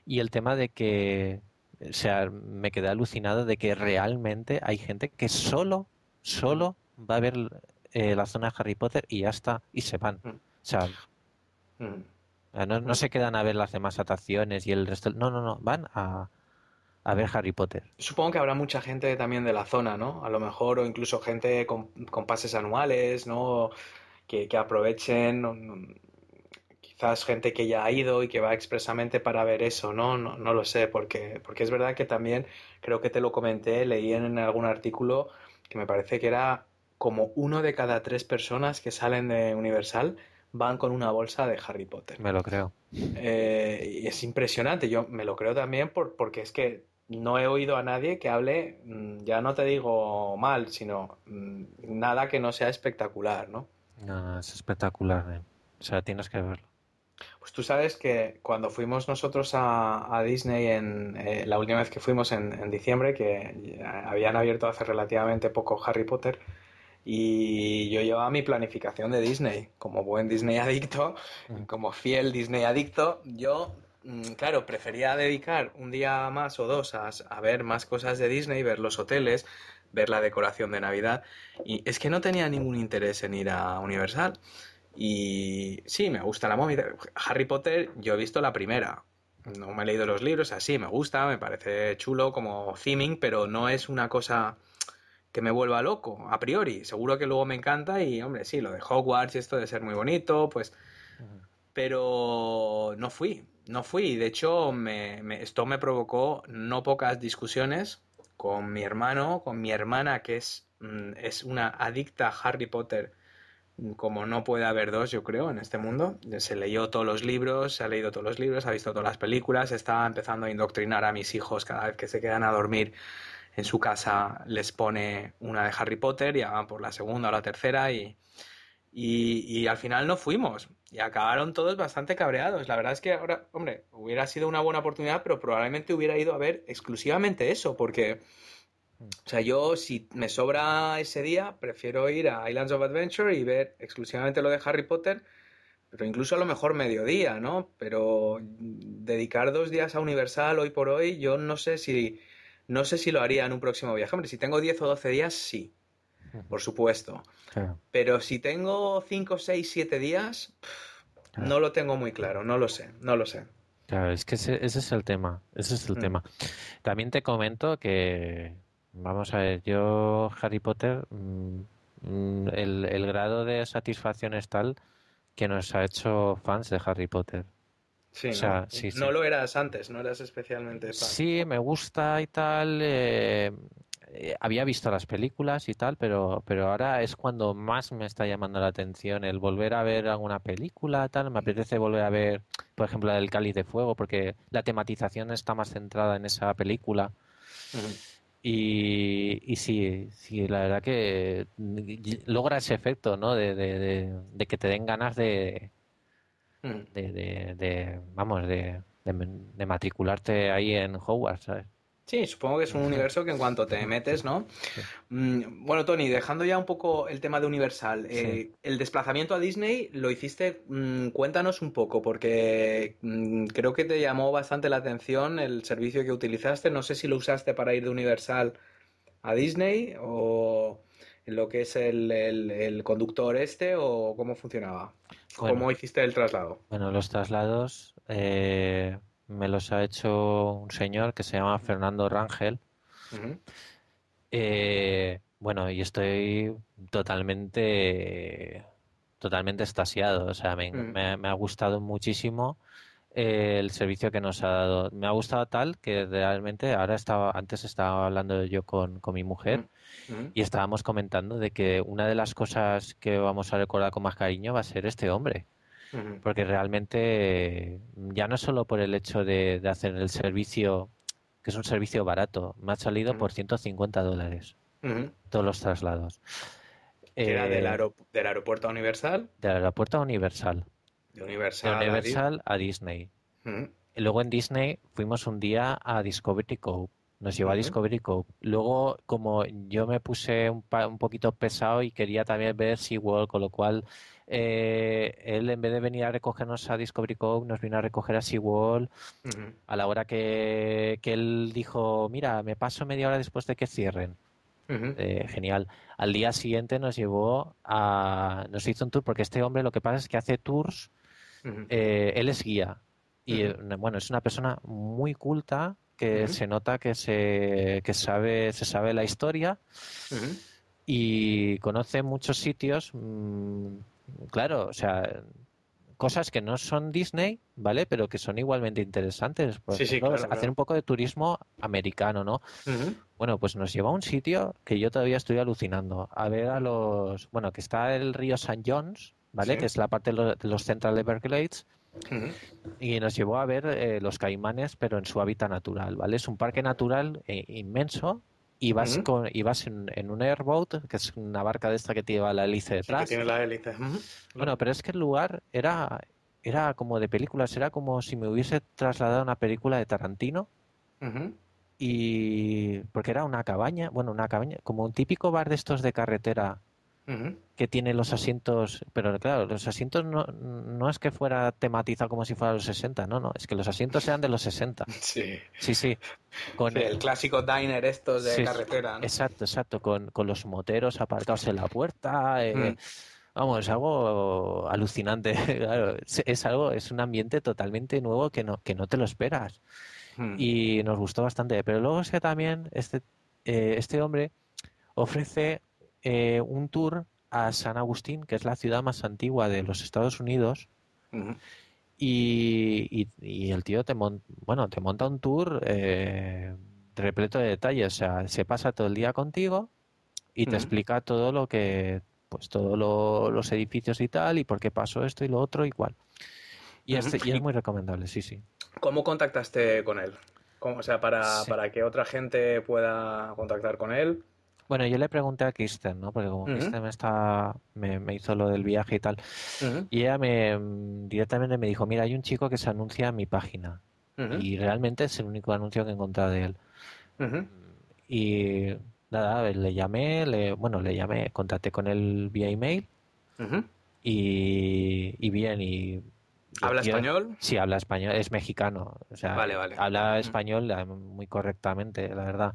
y el tema de que, o sea, me quedé alucinado de que realmente hay gente que solo, solo va a ver eh, la zona de Harry Potter y ya está, y se van. Mm. O sea, mm. no, no, se quedan a ver las demás atracciones y el resto. No, no, no, van a, a ver Harry Potter. Supongo que habrá mucha gente también de la zona, ¿no? A lo mejor, o incluso gente con, pases anuales, ¿no? Que, aprovechen, quizás gente que ya ha ido y que va expresamente para ver eso, ¿no? No, no lo sé, porque, porque es verdad que también, creo que te lo comenté, leí en algún artículo que me parece que era como uno de cada tres personas que salen de Universal van con una bolsa de Harry Potter. Me lo creo. Eh, y es impresionante, yo me lo creo también por, porque es que no he oído a nadie que hable, mm, ya no te digo mal, sino mm, nada que no sea espectacular, ¿no? No, es espectacular, eh. o sea, tienes que verlo. Pues tú sabes que cuando fuimos nosotros a, Disney en eh, la última vez que fuimos en, en, diciembre, que habían abierto hace relativamente poco Harry Potter, y yo llevaba mi planificación de Disney, como buen Disney adicto, como fiel Disney adicto, yo Mm, claro, prefería dedicar un día más o dos a, ver más cosas de Disney, ver los hoteles, ver la decoración de Navidad. Y es que no tenía ningún interés en ir a Universal. Y sí, me gusta la movida. Harry Potter, yo he visto la primera. No me he leído los libros, así me gusta, me parece chulo como theming, pero no es una cosa que me vuelva loco, a priori. Seguro que luego me encanta y, hombre, sí, lo de Hogwarts y esto de ser muy bonito, pues... Pero no fui no fui. De hecho, me, esto me provocó no pocas discusiones con mi hermano, con mi hermana, que es, mm, es una adicta a Harry Potter, como no puede haber dos, yo creo, en este mundo. Se leyó todos los libros, se ha leído todos los libros, ha visto todas las películas, está empezando a indoctrinar a mis hijos cada vez que se quedan a dormir en su casa les pone una de Harry Potter, ya van por la segunda o la tercera y, y, al final no fuimos y acabaron todos bastante cabreados. La verdad es que ahora, hombre, hubiera sido una buena oportunidad, pero probablemente hubiera ido a ver exclusivamente eso, porque, o sea, yo si me sobra ese día, prefiero ir a Islands of Adventure y ver exclusivamente lo de Harry Potter, pero incluso a lo mejor mediodía, ¿no? Pero dedicar dos días a Universal hoy por hoy, yo no sé si, no sé si lo haría en un próximo viaje. Hombre, si tengo 10 o 12 días, sí por supuesto. Pero si tengo 5, 6, 7 días, no lo tengo muy claro, no lo sé, no lo sé. Claro, es que ese, es el tema, ese es el mm. tema. También te comento que, vamos a ver, yo Harry Potter, mm, mm, el, grado de satisfacción es tal que nos ha hecho fans de Harry Potter. Sí, no, no lo eras antes, no eras especialmente fan. Sí, me gusta y tal. Eh, eh, había visto las películas y tal, pero, pero ahora es cuando más me está llamando la atención el volver a ver alguna película, tal. Me apetece volver a ver, por ejemplo, la del Cáliz de Fuego, porque la tematización está más centrada en esa película. Y, y sí, sí, la verdad que logra ese efecto, ¿no? De, de, de, que te den ganas de, de, de, vamos, de, de, matricularte ahí en Hogwarts, ¿sabes? Sí, supongo que es un universo que en cuanto te metes, ¿no? Mm, bueno, Tony, dejando ya un poco el tema de Universal, eh, el desplazamiento a Disney lo hiciste, mm, cuéntanos un poco, porque mm, creo que te llamó bastante la atención el servicio que utilizaste. No sé si lo usaste para ir de Universal a Disney o lo que es el, conductor este o cómo funcionaba. ¿Cómo hiciste el traslado? Bueno, los traslados... Eh me los ha hecho un señor que se llama Fernando Rangel. Eh, bueno, y estoy totalmente, totalmente estasiado. O sea, me, ha gustado muchísimo eh, el servicio que nos ha dado. Me ha gustado tal que realmente ahora estaba, antes estaba hablando yo con, mi mujer y estábamos comentando de que una de las cosas que vamos a recordar con más cariño va a ser este hombre porque realmente ya no solo por el hecho de, hacer el servicio, que es un servicio barato, me ha salido por 150 dólares todos los traslados. ¿Era del, eh, del, aeropuerto Universal? Del aeropuerto Universal. De Universal, de Universal a, Disney. Luego en Disney fuimos un día a Discovery Cove. Nos llevó a Discovery Cove. Luego, como yo me puse un, un poquito pesado y quería también ver SeaWorld, con lo cual eh, él en vez de venir a recogernos a Discovery Cove, nos vino a recoger a SeaWorld a la hora que, él dijo, mira, me paso media hora después de que cierren. Eh, genial. Al día siguiente nos llevó a... nos hizo un tour, porque este hombre lo que pasa es que hace tours, eh, él es guía. Y bueno, es una persona muy culta que se nota que se que sabe se sabe la historia y conoce muchos sitios. Mm, claro, o sea, cosas que no son Disney, ¿vale? Pero que son igualmente interesantes. Por sí, ejemplo, hacer un poco de turismo americano, ¿no? Bueno, pues nos lleva a un sitio que yo todavía estoy alucinando. A ver a los. Bueno, que está el río St. John's, ¿vale? Que es la parte de los, Central Everglades. Y nos llevó a ver eh, los caimanes, pero en su hábitat natural, ¿vale? Es un parque natural eh, inmenso y vas, con, y vas en, un airboat, que es una barca de esta que lleva la hélice detrás. tiene la hélice. Bueno, pero es que el lugar era, era como de películas, era como si me hubiese trasladado a una película de Tarantino. Y porque era una cabaña, bueno, una cabaña, como un típico bar de estos de carretera que tiene los asientos, pero claro, los asientos no, no es que fuera tematizado como si fuera los 60, no, no, es que los asientos sean de los 60. Sí. Sí, sí. Con el, clásico diner estos de carretera. Exacto, exacto, con, los moteros aparcados en la puerta. Eh, mm. Vamos, es algo alucinante. Claro, es, algo, es un ambiente totalmente nuevo que no, que no te lo esperas. Mm. Y nos gustó bastante. Pero luego es que también este, eh, este hombre ofrece eh, un tour a San Agustín, que es la ciudad más antigua de los Estados Unidos. y, el tío te, bueno, te monta un tour eh, repleto de detalles. O sea, se pasa todo el día contigo y te explica todo lo que, pues todos los edificios y tal, y por qué pasó esto y lo otro. Y, este, y es muy recomendable, sí, sí. ¿Cómo contactaste con él? o sea, para, para que otra gente pueda contactar con él. Bueno, yo le pregunté a Kristen, ¿no? Porque como Kristen me, me, hizo lo del viaje y tal, y ella me directamente me dijo, mira, hay un chico que se anuncia en mi página. Y realmente es el único anuncio que he encontrado de él. Y nada, le llamé, le, bueno, le llamé, contacté con él vía email. y, y bien, y ¿Habla español? Sí, habla español, es mexicano, o sea, habla español eh, muy correctamente, la verdad.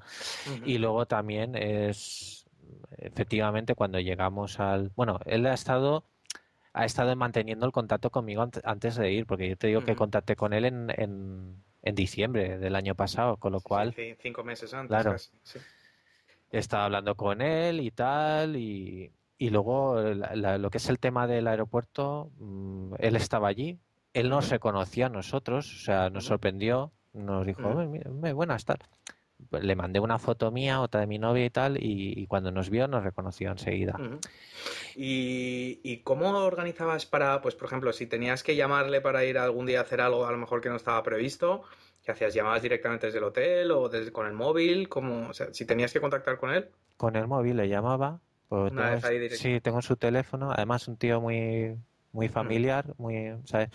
Y luego también es, efectivamente, cuando llegamos al... Bueno, él ha estado ha estado manteniendo el contacto conmigo antes de ir, porque yo te digo que contacté con él en, en, diciembre del año pasado, con lo cual... Sí, cinco meses antes. Claro. He estado hablando con él y tal, y, y luego lo que es el tema del aeropuerto, mm, él estaba allí, él nos reconoció a nosotros, o sea, nos sorprendió, nos dijo, buenas tal. Le mandé una foto mía, otra de mi novia y tal, y, cuando nos vio nos reconoció enseguida. ¿Y, cómo organizabas para, pues por ejemplo, si tenías que llamarle para ir algún día a hacer algo a lo mejor que no estaba previsto, ¿qué hacías? ¿Llamabas directamente desde el hotel o desde, con el móvil? ¿Cómo, o sea, si tenías que contactar con él. Con el móvil le llamaba. Pues sí, tengo su teléfono, además un tío muy muy familiar, muy, ¿sabes?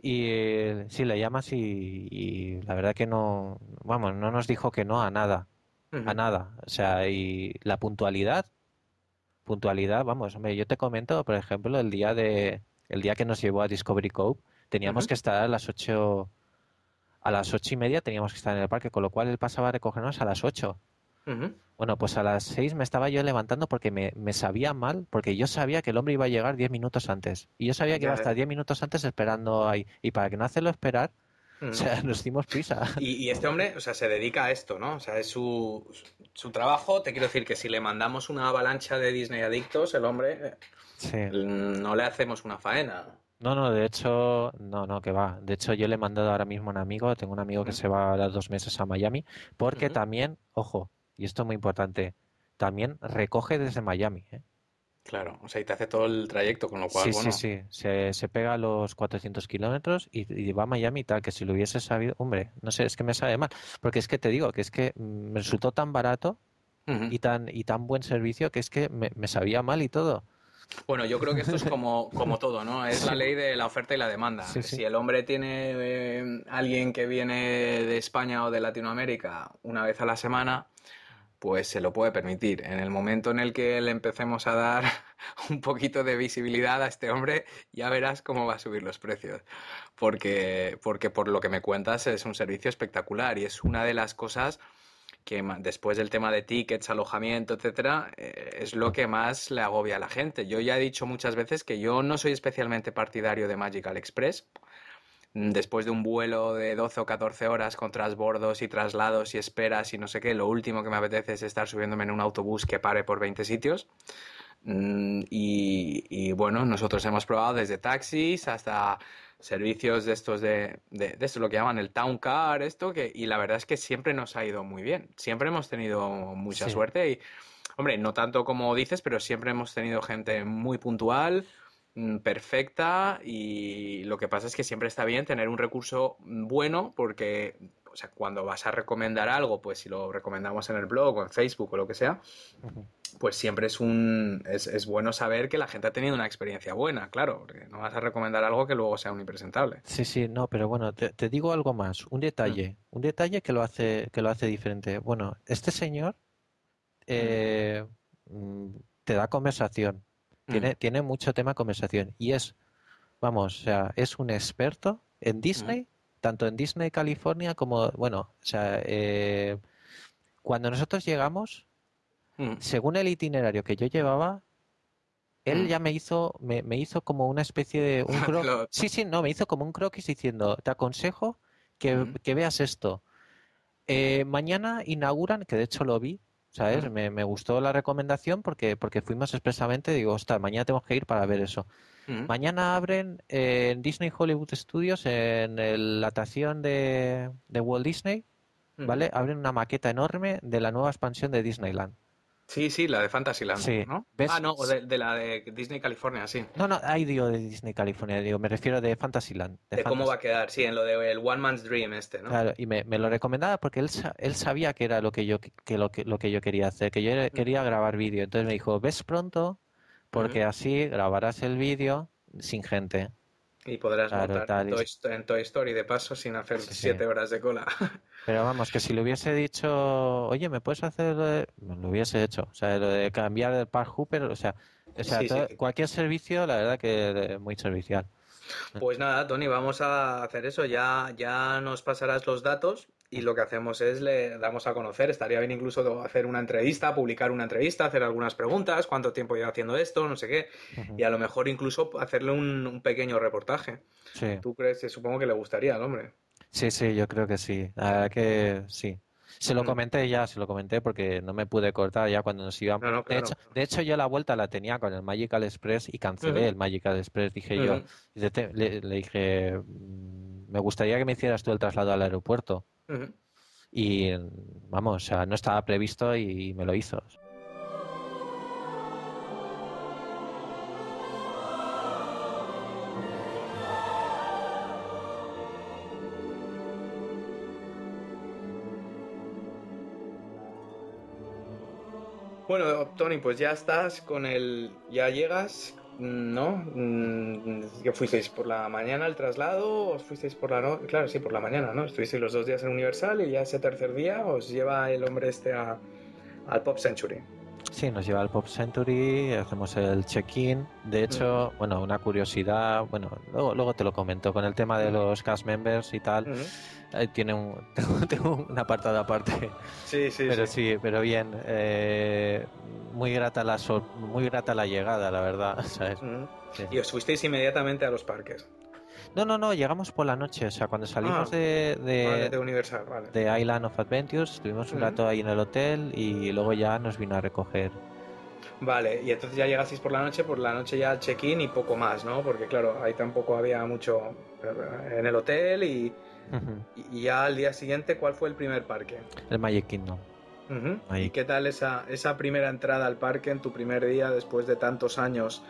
Y eh, sí, le llamas y, la verdad que no, vamos, no nos dijo que no a nada, a nada. O sea, y la puntualidad, puntualidad, vamos, hombre, yo te comento, por ejemplo, el día de, el día que nos llevó a Discovery Cove, teníamos que estar a las ocho, a las ocho y media teníamos que estar en el parque, con lo cual él pasaba a recogernos a las ocho. Bueno, pues a las seis me estaba yo levantando porque me, sabía mal, porque yo sabía que el hombre iba a llegar diez minutos antes. Y yo sabía que iba a estar diez minutos antes esperando ahí. Y para que no hacerlo esperar, o sea, nos dimos prisa. Y, este hombre, o sea, se dedica a esto, ¿no? O sea, es su, su trabajo. Te quiero decir que si le mandamos una avalancha de Disney adictos, el hombre, no le hacemos una faena. No, no, de hecho, no, no, que va. De hecho, yo le he mandado ahora mismo a un amigo, tengo un amigo que se va a dar dos meses a Miami, porque también, ojo, y esto es muy importante, también recoge desde Miami. ¿eh? Claro, o sea, y te hace todo el trayecto, con lo cual, sí, Sí, sí, se, se pega a los 400 kilómetros y, va a Miami y tal, que si lo hubiese sabido, hombre, no sé, es que me sabe mal, porque es que te digo, que es que me resultó tan barato y, tan, y tan buen servicio que es que me, sabía mal y todo. Bueno, yo creo que esto es como, como todo, ¿no? Es la ley de la oferta y la demanda. si el hombre tiene eh, alguien que viene de España o de Latinoamérica una vez a la semana, pues se lo puede permitir. En el momento en el que le empecemos a dar un poquito de visibilidad a este hombre, ya verás cómo va a subir los precios. Porque, porque por lo que me cuentas es un servicio espectacular y es una de las cosas que después del tema de tickets, alojamiento, etcétera, eh, es lo que más le agobia a la gente. Yo ya he dicho muchas veces que yo no soy especialmente partidario de Magical Express después de un vuelo de 12 o 14 horas con trasbordos y traslados y esperas y no sé qué, lo último que me apetece es estar subiéndome en un autobús que pare por 20 sitios. Mm, y, bueno, nosotros hemos probado desde taxis hasta servicios de estos de, de, esto lo que llaman el town car, esto, que, y la verdad es que siempre nos ha ido muy bien. Siempre hemos tenido mucha suerte y, hombre, no tanto como dices, pero siempre hemos tenido gente muy puntual, mm, perfecta y lo que pasa es que siempre está bien tener un recurso bueno porque o sea, cuando vas a recomendar algo, pues si lo recomendamos en el blog o en Facebook o lo que sea, pues siempre es un es, bueno saber que la gente ha tenido una experiencia buena, claro, porque no vas a recomendar algo que luego sea un impresentable. Sí, sí, no, pero bueno, te, digo algo más, un detalle, mm. un detalle que lo hace que lo hace diferente. Bueno, este señor eh, mm, te da conversación, tiene, mm. tiene mucho tema conversación y es, vamos, o sea, es un experto en Disney, tanto en Disney California como, bueno, o sea, eh, cuando nosotros llegamos Mm. Según el itinerario que yo llevaba, él mm. ya me hizo, me, hizo como una especie de un croquis. sí, sí, no, me hizo como un croquis diciendo, te aconsejo que, mm. veas esto. Eh, mañana inauguran, que de hecho lo vi, ¿sabes? Me, gustó la recomendación porque, porque fuimos expresamente, digo, ostras, mañana tenemos que ir para ver eso. Mañana abren en Disney Hollywood Studios, en la atracción de, de Walt Disney, ¿vale? Abren una maqueta enorme de la nueva expansión de Disneyland. Sí, sí, la de Fantasyland, sí. ¿no? Ah, no, o de, la de Disney California, sí. No, no, ahí digo de Disney California, digo, me refiero de Fantasyland. De, cómo va a quedar, sí, en lo del One Man's Dream este, ¿no? Claro, y me, lo recomendaba porque él, él sabía que era lo que yo, que lo, que, lo que yo quería hacer, que yo quería grabar vídeo. Entonces me dijo, ves pronto, porque así grabarás el vídeo sin gente. Y podrás montar en, Toy, Story de paso sin hacer siete horas de cola. Pero vamos, que si le hubiese dicho, oye, ¿me puedes hacer lo de... Lo hubiese hecho. O sea, lo de cambiar el Park Hooper, o sea, o sea cualquier servicio, la verdad que es muy servicial. Pues nada, Tony, vamos a hacer eso. Ya, ya nos pasarás los datos y lo que hacemos es le damos a conocer. Estaría bien incluso hacer una entrevista, publicar una entrevista, hacer algunas preguntas, cuánto tiempo lleva haciendo esto, no sé qué, y a lo mejor incluso hacerle un, pequeño reportaje. ¿Tú crees? Supongo que le gustaría al hombre. Sí, sí, yo creo que sí. La verdad que sí. Se lo comenté ya, se lo comenté porque no me pude cortar ya cuando nos íbamos. de, hecho, de hecho, yo la vuelta la tenía con el Magical Express y cancelé el Magical Express. Dije yo, le, dije, mm, me gustaría que me hicieras tú el traslado al aeropuerto. Y vamos, o sea, no estaba previsto y me lo hizo. Bueno, Tony, pues ya estás con el. Ya llegas, ¿no? Mm, ¿Que fuisteis por la mañana el traslado? ¿Os fuisteis por la noche? Claro, sí, por la mañana, ¿no? Estuvisteis los dos días en Universal y ya ese tercer día os lleva el hombre este a, al Pop Century. Sí, nos lleva al Pop Century, hacemos el check-in. De hecho, mm. bueno, una curiosidad, bueno, luego, luego te lo comento, con el tema de mm. los cast members y tal, tiene un, tengo, un apartado aparte. Sí, sí, pero sí. pero bien, eh, muy grata la muy grata la llegada, la verdad. Y os fuisteis inmediatamente a los parques. No, no, no, llegamos por la noche, o sea, cuando salimos ah, de, de, Universal, de Island of Adventures, estuvimos un rato ahí en el hotel y luego ya nos vino a recoger. Vale, y entonces ya llegasteis por la noche, por la noche ya check-in y poco más, ¿no? Porque claro, ahí tampoco había mucho en el hotel y, y ya al día siguiente, ¿cuál fue el primer parque? El Magic Kingdom. ¿Y qué tal esa, esa primera entrada al parque en tu primer día después de tantos años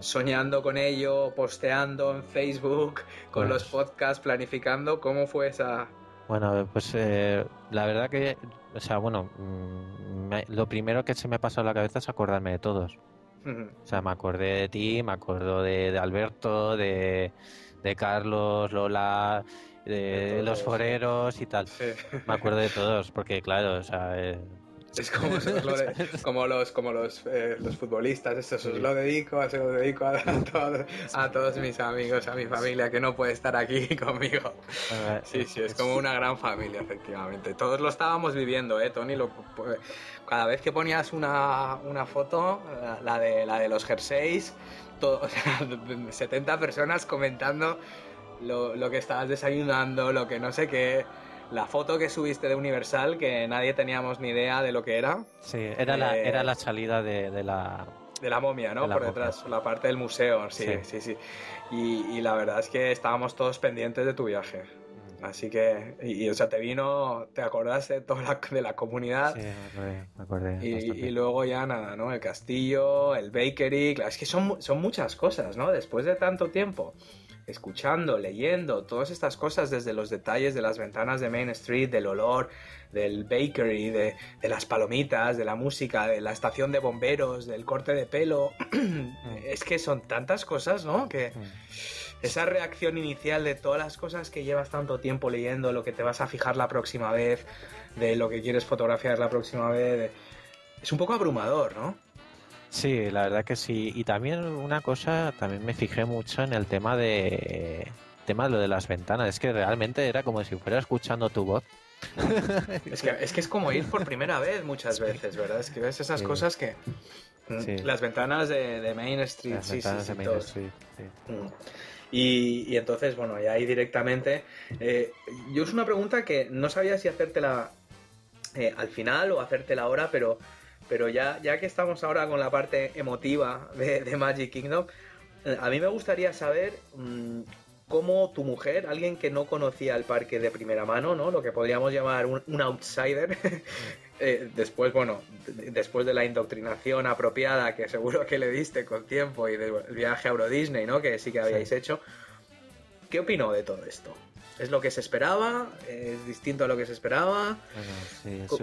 soñando con ello, posteando en Facebook, con los podcasts, planificando? ¿Cómo fue esa...? Bueno, pues eh, la verdad que, o sea, bueno, mm, lo primero que se me pasó a la cabeza es acordarme de todos. O sea, me acordé de ti, me acuerdo de, Alberto, de, de Carlos, Lola, de, los foreros y tal. Me acuerdo de todos, porque claro, o sea... Eh, es como, como los como los, eh, los futbolistas, esto os lo dedico, se lo dedico a, todos, a todos mis amigos, a mi familia que no puede estar aquí conmigo. Sí, sí, es como una gran familia, efectivamente. Todos lo estábamos viviendo, ¿eh, Tony? Lo, cada vez que ponías una, una foto, la de, la de los jerseys, todo, 70 personas comentando lo, lo que estabas desayunando, lo que no sé qué la foto que subiste de Universal, que nadie teníamos ni idea de lo que era. Sí, era, la, eh, era la salida de, la... De la momia, ¿no? Por detrás, la parte del museo, sí, sí, sí. Y, la verdad es que estábamos todos pendientes de tu viaje. Mm. Así que, y, o sea, te vino, te acordaste de toda la, de la comunidad. Sí, me acordé. y, luego ya nada, ¿no? El castillo, el bakery, claro, es que son, son muchas cosas, ¿no? Después de tanto tiempo escuchando, leyendo, todas estas cosas desde los detalles de las ventanas de Main Street, del olor, del bakery, de, las palomitas, de la música, de la estación de bomberos, del corte de pelo. es que son tantas cosas, ¿no? Que esa reacción inicial de todas las cosas que llevas tanto tiempo leyendo, lo que te vas a fijar la próxima vez, de lo que quieres fotografiar la próxima vez, es un poco abrumador, ¿no? Sí, la verdad que sí. Y también una cosa, también me fijé mucho en el tema de tema de lo de las ventanas. Es que realmente era como si fuera escuchando tu voz. es, que, es que es como ir por primera vez muchas veces, ¿verdad? Es que ves esas cosas que... Mm, las ventanas de, Main Street, las ventanas de Main Street, mm. y, y, entonces, bueno, y ahí directamente... Eh, yo es una pregunta que no sabía si hacértela eh, al final o hacértela ahora, pero pero ya, ya que estamos ahora con la parte emotiva de, Magic Kingdom, eh, a mí me gustaría saber mm, cómo tu mujer, alguien que no conocía el parque de primera mano, ¿no? Lo que podríamos llamar un, outsider, eh, después, bueno, después de la indoctrinación apropiada que seguro que le diste con tiempo y del viaje a Euro Disney, ¿no? Que sí que habíais hecho, ¿qué opinó de todo esto? ¿Es lo que se esperaba? ¿Es distinto a lo que se esperaba?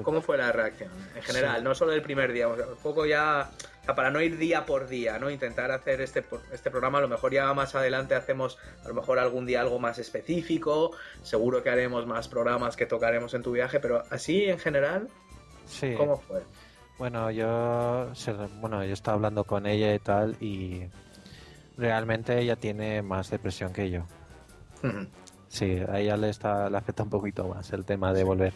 ¿Cómo fue la reacción? En general, no solo el primer día, un poco ya, para no ir día por día, ¿no? Intentar hacer este, este programa, a lo mejor ya más adelante hacemos, a lo mejor algún día algo más específico, seguro que haremos más programas que tocaremos en tu viaje, pero así en general, ¿cómo fue? Bueno, yo, bueno, yo estaba hablando con ella y tal, y realmente ella tiene más depresión que yo. Sí, a ella le, está, le afecta un poquito más el tema de volver.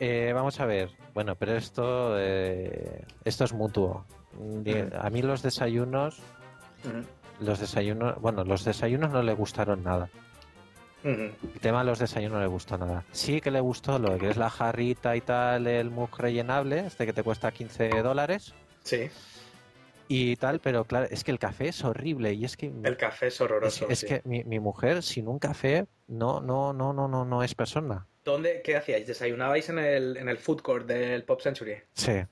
Eh, vamos a ver, bueno, pero esto, eh, esto es mutuo. A mí los desayunos, los desayunos, bueno, los desayunos no le gustaron nada. El tema de los desayunos no le gustó nada. Sí que le gustó lo que es la jarrita y tal, el mug rellenable, este que te cuesta 15 dólares. Sí y tal, pero claro, es que el café es horrible y es que el café es horroroso. Es, que mi, mi, mujer sin un café no no no no no no es persona. ¿Dónde qué hacíais? ¿Desayunabais en el en el food court del Pop Century? Sí.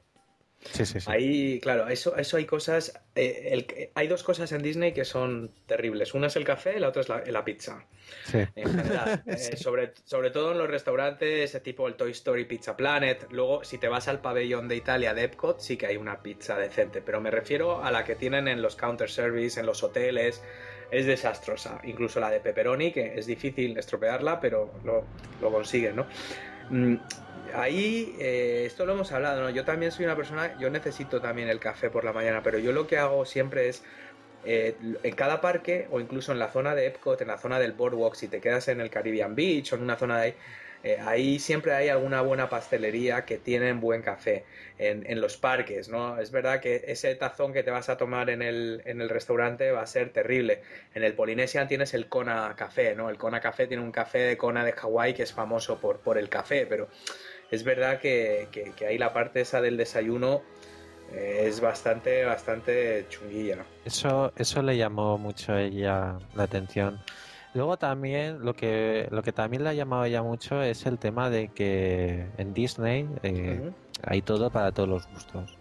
Sí, sí, sí. Ahí, claro, eso, eso hay cosas. Eh, el, hay dos cosas en Disney que son terribles. Una es el café y la otra es la, pizza. Sí. En general. Eh, sobre, sobre todo en los restaurantes, tipo el Toy Story Pizza Planet. Luego, si te vas al pabellón de Italia de Epcot, sí que hay una pizza decente. Pero me refiero a la que tienen en los counter service, en los hoteles. Es desastrosa. Incluso la de pepperoni, que es difícil estropearla, pero lo, lo consiguen, ¿no? Mm, ahí, eh, esto lo hemos hablado, ¿no? Yo también soy una persona, yo necesito también el café por la mañana, pero yo lo que hago siempre es, eh, en cada parque o incluso en la zona de Epcot, en la zona del Boardwalk, si te quedas en el Caribbean Beach o en una zona de ahí, eh, ahí siempre hay alguna buena pastelería que tienen buen café en, los parques, ¿no? Es verdad que ese tazón que te vas a tomar en el, en el restaurante va a ser terrible. En el Polynesian tienes el Kona Café, ¿no? El Kona Café tiene un café de Kona de Hawái que es famoso por, por el café, pero es verdad que, que, ahí la parte esa del desayuno eh, es bastante, bastante chunguilla. Eso, eso le llamó mucho a ella la atención. Luego también lo que lo que también le ha llamado ella mucho es el tema de que en Disney eh, hay todo para todos los gustos.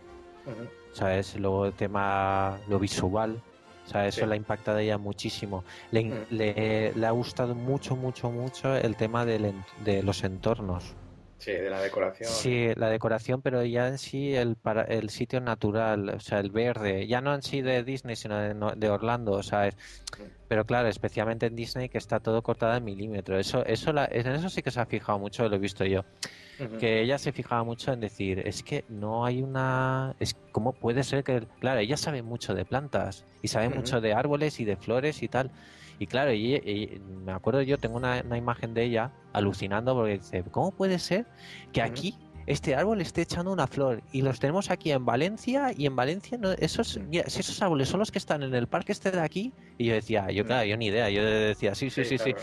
¿Sabes? Luego el tema lo visual, o sea, eso le ha impactado a ella muchísimo. Le, le, le, ha gustado mucho, mucho, mucho el tema de los entornos. Sí, de la decoración. Sí, la decoración, pero ya en sí el, para, el sitio natural, o sea, el verde, ya no en sí de Disney, sino de, Orlando, o sea, pero claro, especialmente en Disney que está todo cortado en milímetros. Eso, eso la, en eso sí que se ha fijado mucho, lo he visto yo. Que ella se fijaba mucho en decir, es que no hay una... Es, ¿Cómo puede ser que...? Claro, ella sabe mucho de plantas y sabe mucho de árboles y de flores y tal y claro, y, me acuerdo yo, tengo una, imagen de ella alucinando porque dice, ¿cómo puede ser que aquí, este árbol esté echando una flor y los tenemos aquí en Valencia y en Valencia no, esos, si esos árboles son los que están en el parque este de aquí y yo decía, yo claro, yo ni idea, yo decía, sí, sí, sí, sí.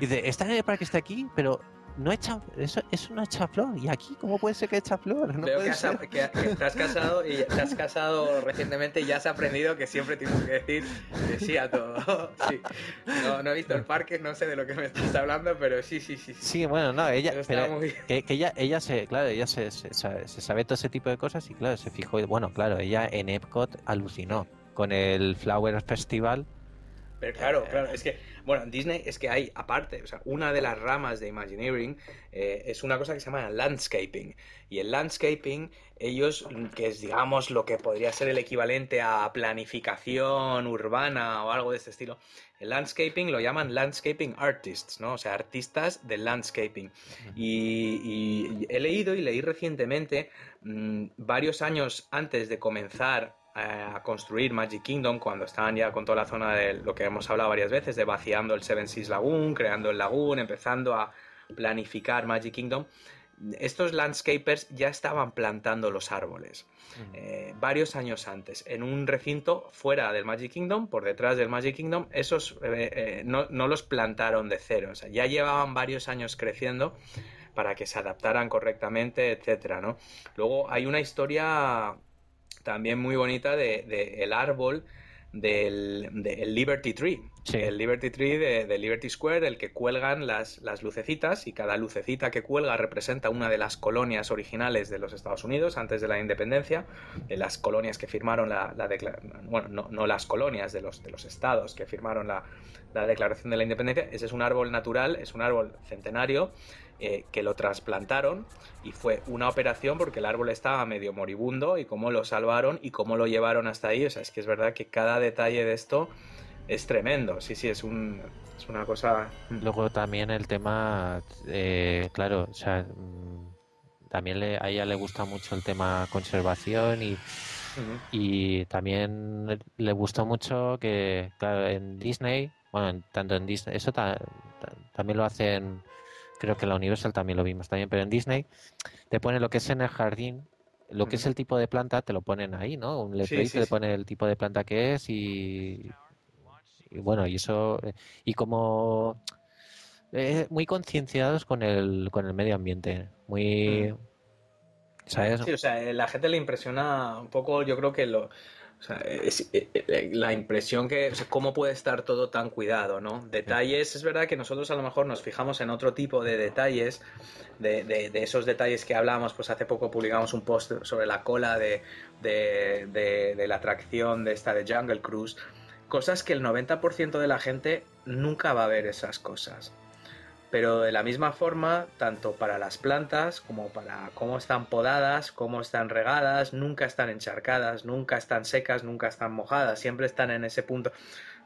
dice, están en el parque este aquí, pero no echa, eso, eso no echa flor. ¿Y aquí cómo puede ser que echa flor? No Veo que, te has casado y te has casado recientemente y ya has aprendido que siempre tienes que decir que sí a todo. Sí. No, no, he visto el parque, no sé de lo que me estás hablando, pero sí, sí, sí. Sí, bueno, no, ella, pero que, ella, ella se, claro, ella se, se, se, sabe todo ese tipo de cosas y claro, se fijó, bueno, claro, ella en Epcot alucinó con el Flower Festival. Pero claro, claro, es que bueno, en Disney es que hay, aparte, o sea, una de las ramas de Imagineering eh, es una cosa que se llama landscaping. Y el landscaping, ellos, que es, digamos, lo que podría ser el equivalente a planificación urbana o algo de este estilo, el landscaping lo llaman landscaping artists, ¿no? O sea, artistas del landscaping. Y, he leído y leí recientemente, mm, varios años antes de comenzar a construir Magic Kingdom cuando estaban ya con toda la zona de lo que hemos hablado varias veces, de vaciando el Seven Seas Lagoon, creando el lagoon, empezando a planificar Magic Kingdom. Estos landscapers ya estaban plantando los árboles eh, varios años antes, en un recinto fuera del Magic Kingdom, por detrás del Magic Kingdom. Esos eh, eh, no, no, los plantaron de cero, o sea, ya llevaban varios años creciendo para que se adaptaran correctamente, etcétera, ¿no? Luego hay una historia también muy bonita de, el árbol del, Liberty Tree. El Liberty Tree de, Liberty Square, el que cuelgan las, las, lucecitas y cada lucecita que cuelga representa una de las colonias originales de los Estados Unidos antes de la independencia, de las colonias que firmaron la, la declaración, bueno, no, no, las colonias de los, de los estados que firmaron la, la declaración de la independencia. Ese es un árbol natural, es un árbol centenario eh, que lo trasplantaron y fue una operación porque el árbol estaba medio moribundo y cómo lo salvaron y cómo lo llevaron hasta ahí. O sea, es que es verdad que cada detalle de esto es tremendo. Sí, sí, es, un, es una cosa. Luego también el tema, eh, claro, o sea, mm, también a ella le gusta mucho el tema conservación y. Y también le gustó mucho que, claro, en Disney, bueno, tanto en Disney, eso también lo hacen creo que en la Universal también lo vimos también, pero en Disney te pone lo que es en el jardín, lo que es el tipo de planta, te lo ponen ahí, ¿no? Un letrerío te pone el tipo de planta que es y, y bueno, y eso, y como eh, muy concienciados con el, con el medio ambiente, muy... ¿Sabes? Sí, o sea, la gente le impresiona un poco, yo creo que lo, o sea, es, eh, eh, la impresión que, cómo puede estar todo tan cuidado, ¿no? Detalles, es verdad que nosotros a lo mejor nos fijamos en otro tipo de detalles, de, de, esos detalles que hablamos, pues hace poco publicamos un post sobre la cola de, de la atracción de esta de Jungle Cruise, cosas que el 90% de la gente nunca va a ver esas cosas. Pero de la misma forma, tanto para las plantas como para cómo están podadas, cómo están regadas, nunca están encharcadas, nunca están secas, nunca están mojadas, siempre están en ese punto,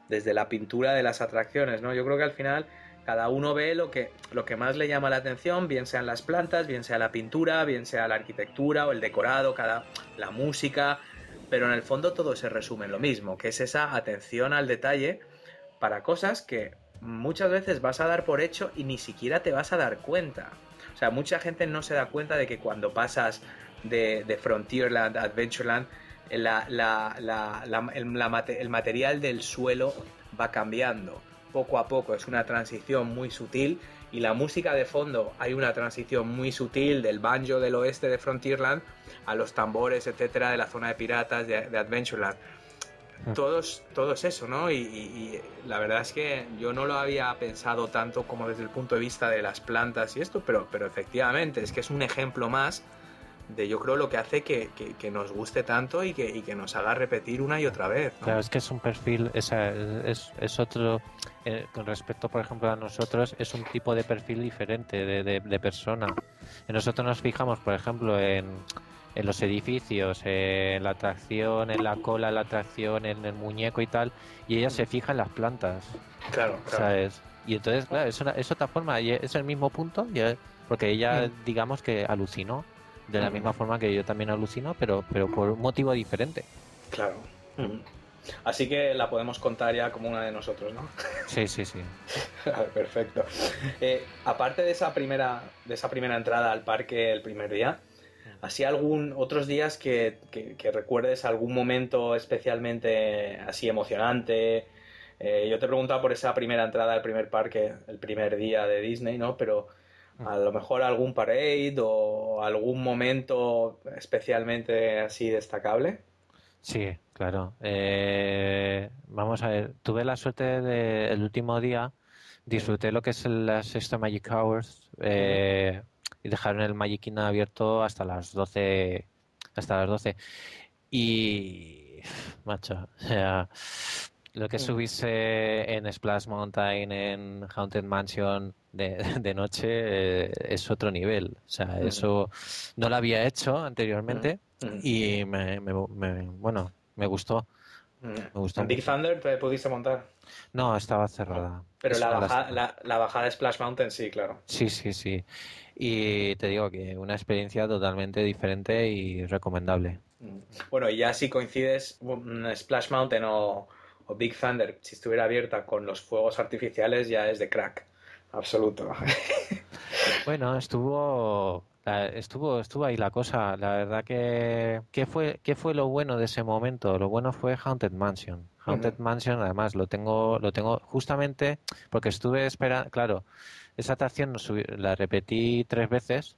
desde la pintura de las atracciones, ¿no? Yo creo que al final cada uno ve lo que, lo que más le llama la atención, bien sean las plantas, bien sea la pintura, bien sea la arquitectura o el decorado, cada, la música, pero en el fondo todo se resume en lo mismo, que es esa atención al detalle para cosas que muchas veces vas a dar por hecho y ni siquiera te vas a dar cuenta. O sea, mucha gente no se da cuenta de que cuando pasas de, Frontierland a Adventureland, el, material del suelo va cambiando poco a poco. Es una transición muy sutil y la música de fondo hay una transición muy sutil del banjo del oeste de Frontierland a los tambores, etcétera, de la zona de piratas de Adventureland todos, todo es eso, ¿no? Y, la verdad es que yo no lo había pensado tanto como desde el punto de vista de las plantas y esto, pero, pero efectivamente es que es un ejemplo más de yo creo lo que hace que, que, nos guste tanto y que, y que, nos haga repetir una y otra vez. Claro, es que es un perfil, es, es, es otro, eh, con respecto por ejemplo a nosotros, es un tipo de perfil diferente de, de, de persona. Nosotros nos fijamos, por ejemplo, en en los edificios, en la atracción, en la cola, en la atracción, en el muñeco y tal, y ella se fija en las plantas. Claro, claro. ¿sabes? Y entonces, claro, es, una, es otra forma, es el mismo punto, porque ella, digamos que alucinó, de la mm. misma forma que yo también alucino, pero, pero por un motivo diferente. Claro. Mm. así que la podemos contar ya como una de nosotros, ¿no? Sí, sí, sí. Perfecto. Eh, aparte de esa primera, de esa primera entrada al parque el primer día, ¿así algún otros días que, recuerdes algún momento especialmente así emocionante? Eh, yo te preguntaba por esa primera entrada al primer parque, el primer día de Disney, ¿no? Pero a lo mejor algún parade o algún momento especialmente así destacable. Sí, claro. Eh, vamos a ver, tuve la suerte de el último día, disfruté lo que es la sexta Magic Hours eh, y dejaron el Magic Kingdom abierto hasta las 12, hasta las 12. Y, macho, o sea, lo que subiste en Splash Mountain, en Haunted Mansion de, de noche, eh, es otro nivel. O sea, eso no lo había hecho anteriormente y me, bueno, me gustó. Me gustó ¿En Big Thunder te pudiste montar? No, estaba cerrada. Pero la, la, bajada de Splash Mountain sí, claro. Sí, sí, sí. Y te digo que una experiencia totalmente diferente y recomendable. Bueno, y ya si coincides, Splash Mountain o, o Big Thunder, si estuviera abierta con los fuegos artificiales, ya es de crack. Absoluto. bueno, estuvo estuvo estuvo ahí la cosa la verdad que ¿qué fue qué fue lo bueno de ese momento lo bueno fue Haunted Mansion Haunted Mansion además lo tengo lo tengo justamente porque estuve esperando claro esa atracción la repetí tres veces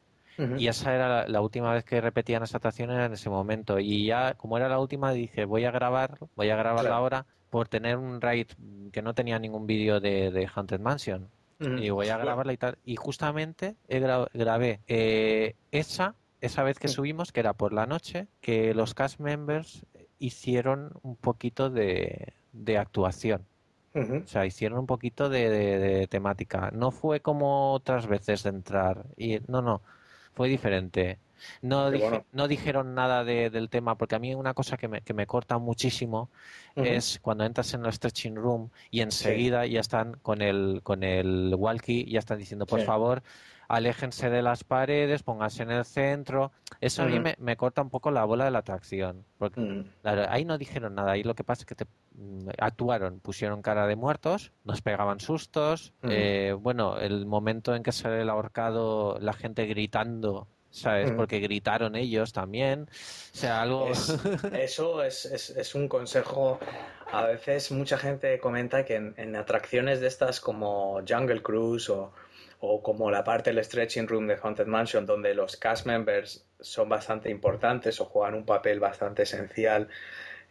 y esa era la, última vez que repetían esa atracción era en ese momento y ya como era la última dije voy a grabar voy a grabarla ahora por tener un raid que no tenía ningún vídeo de, de, Haunted Mansion. Y voy a grabarla y tal. Y justamente he grabé eh, esa, esa vez que subimos, que era por la noche, que los cast members hicieron un poquito de, de actuación. O sea, hicieron un poquito de, de, temática. No fue como otras veces de entrar. Y no, no, fue diferente. No, no dijeron nada del tema, porque a mí una cosa que me, que me corta muchísimo es cuando entras en el stretching room y enseguida ya están con el, con el walkie, ya están diciendo, por favor, aléjense de las paredes, pónganse en el centro. Eso a mí me, corta un poco la bola de la atracción. Porque, ahí no dijeron nada, ahí lo que pasa es que te, mm, actuaron, pusieron cara de muertos, nos pegaban sustos. Eh, bueno, el momento en que sale el ahorcado, la gente gritando ¿sabes? Mm. Porque gritaron ellos también. O sea, algo... eso es, es, un consejo. A veces mucha gente comenta que en, atracciones de estas como Jungle Cruise o, o, como la parte del Stretching Room de Haunted Mansion, donde los cast members son bastante importantes o juegan un papel bastante esencial,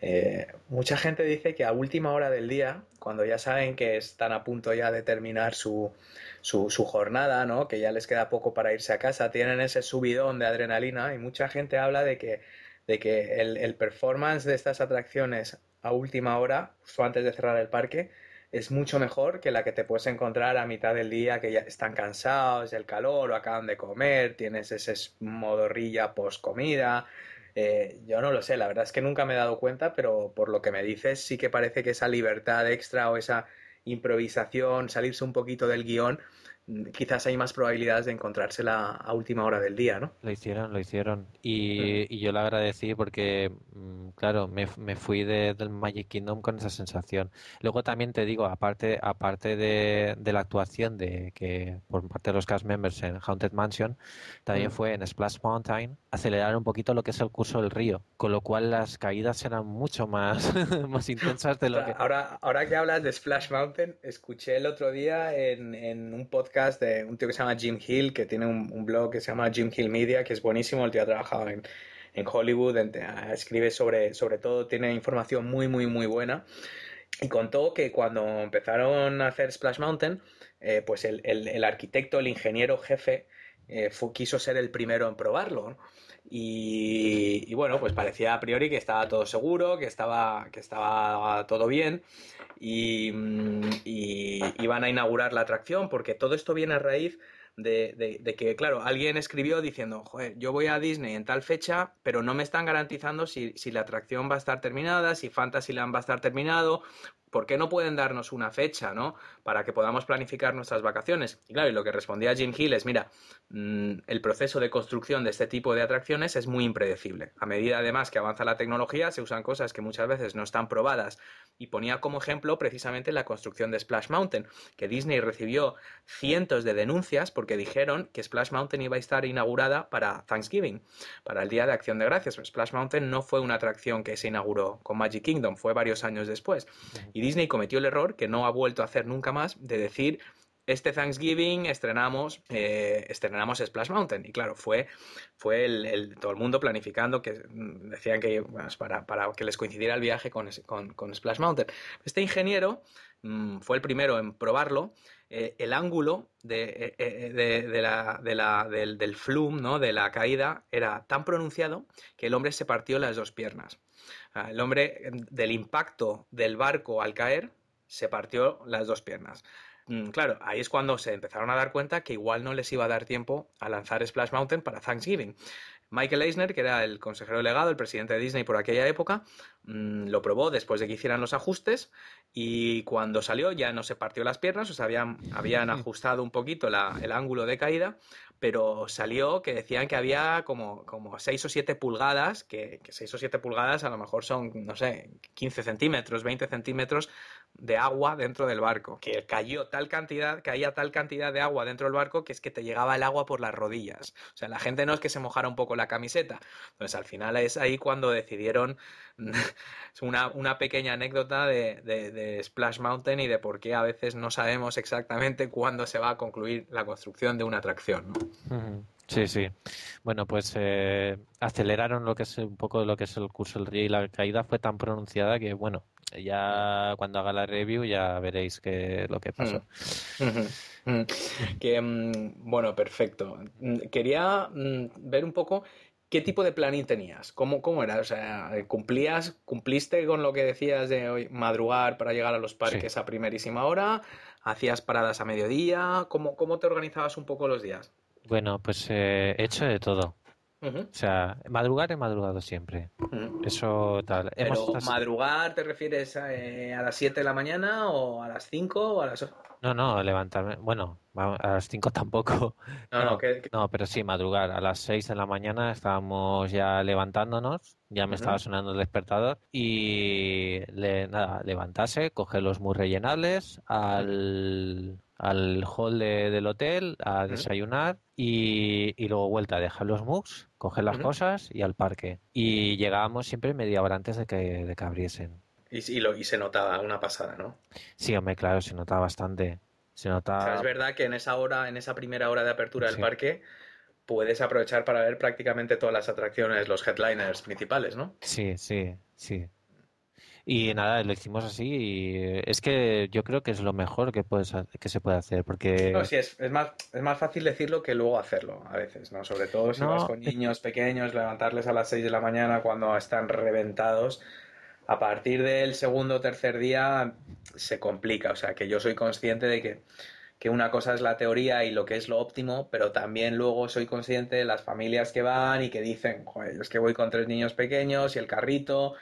eh, mucha gente dice que a última hora del día, cuando ya saben que están a punto ya de terminar su, su, jornada, ¿no? que ya les queda poco para irse a casa, tienen ese subidón de adrenalina y mucha gente habla de que, de que el, performance de estas atracciones a última hora, justo antes de cerrar el parque, es mucho mejor que la que te puedes encontrar a mitad del día que ya están cansados del calor o acaban de comer, tienes ese modorrilla post comida, eh, yo no lo sé, la verdad es que nunca me he dado cuenta, pero por lo que me dices sí que parece que esa libertad extra o esa improvisación, salirse un poquito del guion, quizás hay más probabilidades de encontrársela a última hora del día, ¿no? Lo hicieron, lo hicieron. Y, yo lo agradecí porque, mm, claro, me, fui del Magic Kingdom con esa sensación. Luego también te digo, aparte, aparte de, la actuación de que por parte de los cast members en Haunted Mansion, también fue en Splash Mountain acelerar un poquito lo que es el curso del río, con lo cual las caídas eran mucho más, más intensas de lo que... Ahora, ahora que hablas de Splash Mountain, escuché el otro día en, en un podcast de un tío que se llama Jim Hill, que tiene un, blog que se llama Jim Hill Media, que es buenísimo. El tío ha trabajado en, en Hollywood, escribe sobre, sobre todo, tiene información muy, muy, muy buena. Y contó que cuando empezaron a hacer Splash Mountain, eh, pues el, el, arquitecto, el ingeniero jefe, eh, quiso ser el primero en probarlo. Y, y, bueno, pues parecía a priori que estaba todo seguro, que estaba, que estaba todo bien. Y, iban a inaugurar la atracción porque todo esto viene a raíz de, que, claro, alguien escribió diciendo, joder, yo voy a Disney en tal fecha, pero no me están garantizando si, la atracción va a estar terminada, si Fantasyland va a estar terminado, ¿por qué no pueden darnos una fecha, ¿no? Para que podamos planificar nuestras vacaciones. Y claro, lo que respondía Jim Hill es, mira, mm, el proceso de construcción de este tipo de atracciones es muy impredecible. A medida además que avanza la tecnología, se usan cosas que muchas veces no están probadas. Y ponía como ejemplo precisamente la construcción de Splash Mountain, que Disney recibió cientos de denuncias porque dijeron que Splash Mountain iba a estar inaugurada para Thanksgiving, para el Día de Acción de Gracias. Splash Mountain no fue una atracción que se inauguró con Magic Kingdom, fue varios años después. Y Disney cometió el error, que no ha vuelto a hacer nunca más, de decir este Thanksgiving estrenamos, eh, estrenamos Splash Mountain. Y claro, fue, fue el, todo el mundo planificando que mm, decían que para, para, que les coincidiera el viaje con, con, Splash Mountain. Este ingeniero mm, fue el primero en probarlo. Eh, el ángulo eh, del, del flume, ¿no? de la caída, era tan pronunciado que el hombre se partió las dos piernas. El hombre, del impacto del barco al caer, se partió las dos piernas. Mm, claro, ahí es cuando se empezaron a dar cuenta que igual no les iba a dar tiempo a lanzar Splash Mountain para Thanksgiving. Michael Eisner, que era el consejero delegado, el presidente de Disney por aquella época, mm, lo probó después de que hicieran los ajustes y cuando salió ya no se partió las piernas, o sea, habían, habían ajustado un poquito el ángulo de caída, pero salió que decían que había como, como 6 o 7 pulgadas, que, que 6 o 7 pulgadas a lo mejor son, no sé, 15 centímetros, 20 centímetros de agua dentro del barco, que cayó tal cantidad, caía tal cantidad de agua dentro del barco que es que te llegaba el agua por las rodillas. O sea, la gente no es que se mojara un poco la camiseta. Entonces, al final es ahí cuando decidieron es una, una, pequeña anécdota de, de, Splash Mountain y de por qué a veces no sabemos exactamente cuándo se va a concluir la construcción de una atracción. Sí, sí. Bueno, pues eh, aceleraron lo que es un poco lo que es el curso del río y la caída fue tan pronunciada que, bueno, ya cuando haga la review ya veréis que, lo que pasó. que, mm, bueno, perfecto. Quería mm, ver un poco qué tipo de planning tenías, cómo, cómo era, o sea, cumplías, cumpliste con lo que decías de hoy, madrugar para llegar a los parques a primerísima hora, hacías paradas a mediodía, ¿cómo, cómo te organizabas un poco los días? Bueno, pues eh, he hecho de todo. O sea, madrugar he madrugado siempre. Eso tal. Pero madrugar te refieres eh, a, las 7 de la mañana o a las 5 o a las No, no, levantarme. Bueno, a las 5 tampoco. No, no, no, pero sí, madrugar. A las 6 de la mañana estábamos ya levantándonos, ya me estaba sonando el despertador y nada, levantarse, coger los muy rellenables al al hall del hotel a desayunar y, luego vuelta a dejar los MOOCs, coger las cosas y al parque. Y llegábamos siempre media hora antes de que, de que abriesen. Y, lo, y se notaba una pasada, ¿no? Sí, hombre, claro, se notaba bastante. Se notaba... es verdad que en esa hora, en esa primera hora de apertura del parque, puedes aprovechar para ver prácticamente todas las atracciones, los headliners principales, ¿no? Sí, sí, sí. Y nada, lo hicimos así y es que yo creo que es lo mejor que, puedes, que se puede hacer porque... No, sí, es, es, más, es más fácil decirlo que luego hacerlo a veces, ¿no? Sobre todo si vas con niños pequeños, levantarles a las 6 de la mañana cuando están reventados. A partir del segundo o tercer día se complica, o sea que yo soy consciente de que que una cosa es la teoría y lo que es lo óptimo, pero también luego soy consciente de las familias que van y que dicen, joder, es que voy con tres niños pequeños y el carrito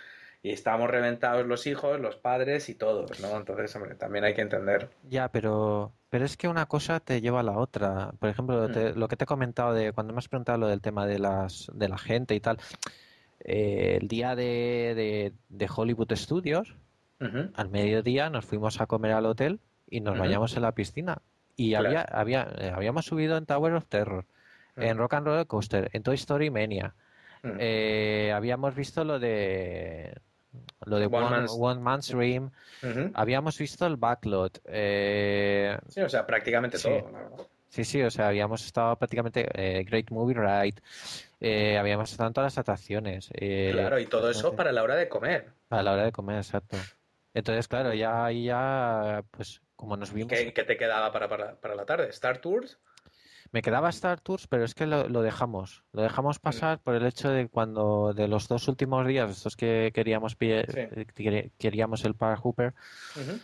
y estamos reventados los hijos, los padres y todos, ¿no? Entonces, hombre, también hay que entender. Ya, pero, pero es que una cosa te lleva a la otra. Por ejemplo, mm. lo que te he comentado de cuando me has preguntado lo del tema de, las, de la gente y tal. Eh, el día de, de, Hollywood Studios, al mediodía nos fuimos a comer al hotel y nos bañamos en la piscina. Y había, había, eh, habíamos subido en Tower of Terror, en Rock and Roller Coaster, en Toy Story Mania. Eh, habíamos visto lo de lo de One, Man's, Dream. Habíamos visto el backlot. Eh, sí, o sea, prácticamente todo. Sí, sí, o sea, habíamos estado prácticamente eh, Great Movie Ride, eh, habíamos estado en todas las atracciones. claro, y todo eso para la hora de comer. Para la hora de comer, exacto. Entonces, claro, ya ahí ya, pues, como nos vimos... ¿Qué, te quedaba para, para, para la tarde? ¿Star Tours? Me quedaba Star Tours, pero es que lo, dejamos. Lo dejamos pasar por el hecho de cuando de los dos últimos días, estos que queríamos queríamos el Park Hooper,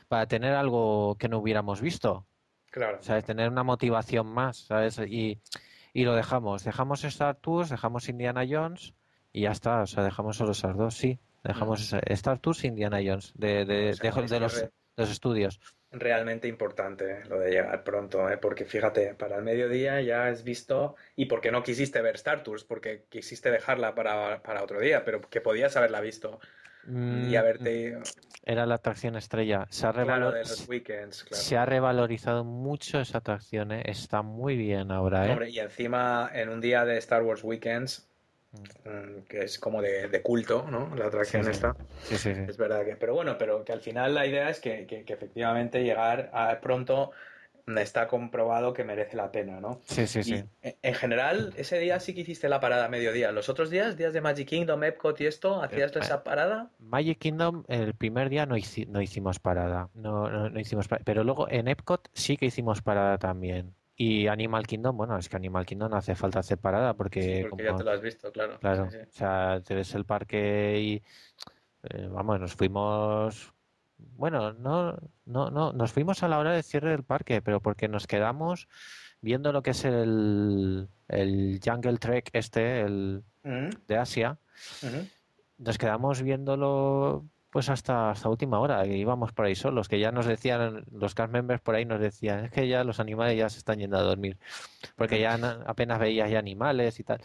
para tener algo que no hubiéramos visto. Claro. ¿Sabes? Tener una motivación más, ¿sabes? Y, y lo dejamos. Dejamos Star Tours, dejamos Indiana Jones y ya está, o sea, dejamos solo esas dos, sí. Dejamos Star Tours Indiana Jones, de, de, de, los, los, estudios. Realmente importante lo de llegar pronto, ¿eh? porque fíjate, para el mediodía ya has visto, y porque no quisiste ver Star Tours, porque quisiste dejarla para, para otro día, pero que podías haberla visto mm, y haberte... Era la atracción estrella. Se ha, se ha revalorizado mucho esa atracción, ¿eh? está muy bien ahora. ¿eh? Hombre, y encima en un día de Star Wars Weekends Mm, que es como de, culto, ¿no? La atracción está. Sí, sí, es verdad que, pero bueno, pero que al final la idea es que, que, efectivamente llegar a pronto está comprobado que merece la pena, ¿no? Sí, sí, sí. En general, ese día sí que hiciste la parada a mediodía. ¿Los otros días, días de Magic Kingdom, Epcot y esto, hacías eh, esa parada? Magic Kingdom, el primer día no, no hicimos parada. No, no, no hicimos parada. Pero luego en Epcot sí que hicimos parada también. Y Animal Kingdom, bueno, es que Animal Kingdom no hace falta hacer parada porque... porque ya te lo has visto, claro. Claro, o sea, te ves el parque y... Eh, vamos, nos fuimos... Bueno, no, no, no, nos fuimos a la hora de cierre del parque, pero porque nos quedamos viendo lo que es el, el Jungle Trek este, el de Asia. Nos quedamos viéndolo pues hasta, hasta última hora, que íbamos por ahí solos, que ya nos decían, los cast members por ahí nos decían, es que ya los animales ya se están yendo a dormir, porque ya apenas veías ya animales y tal.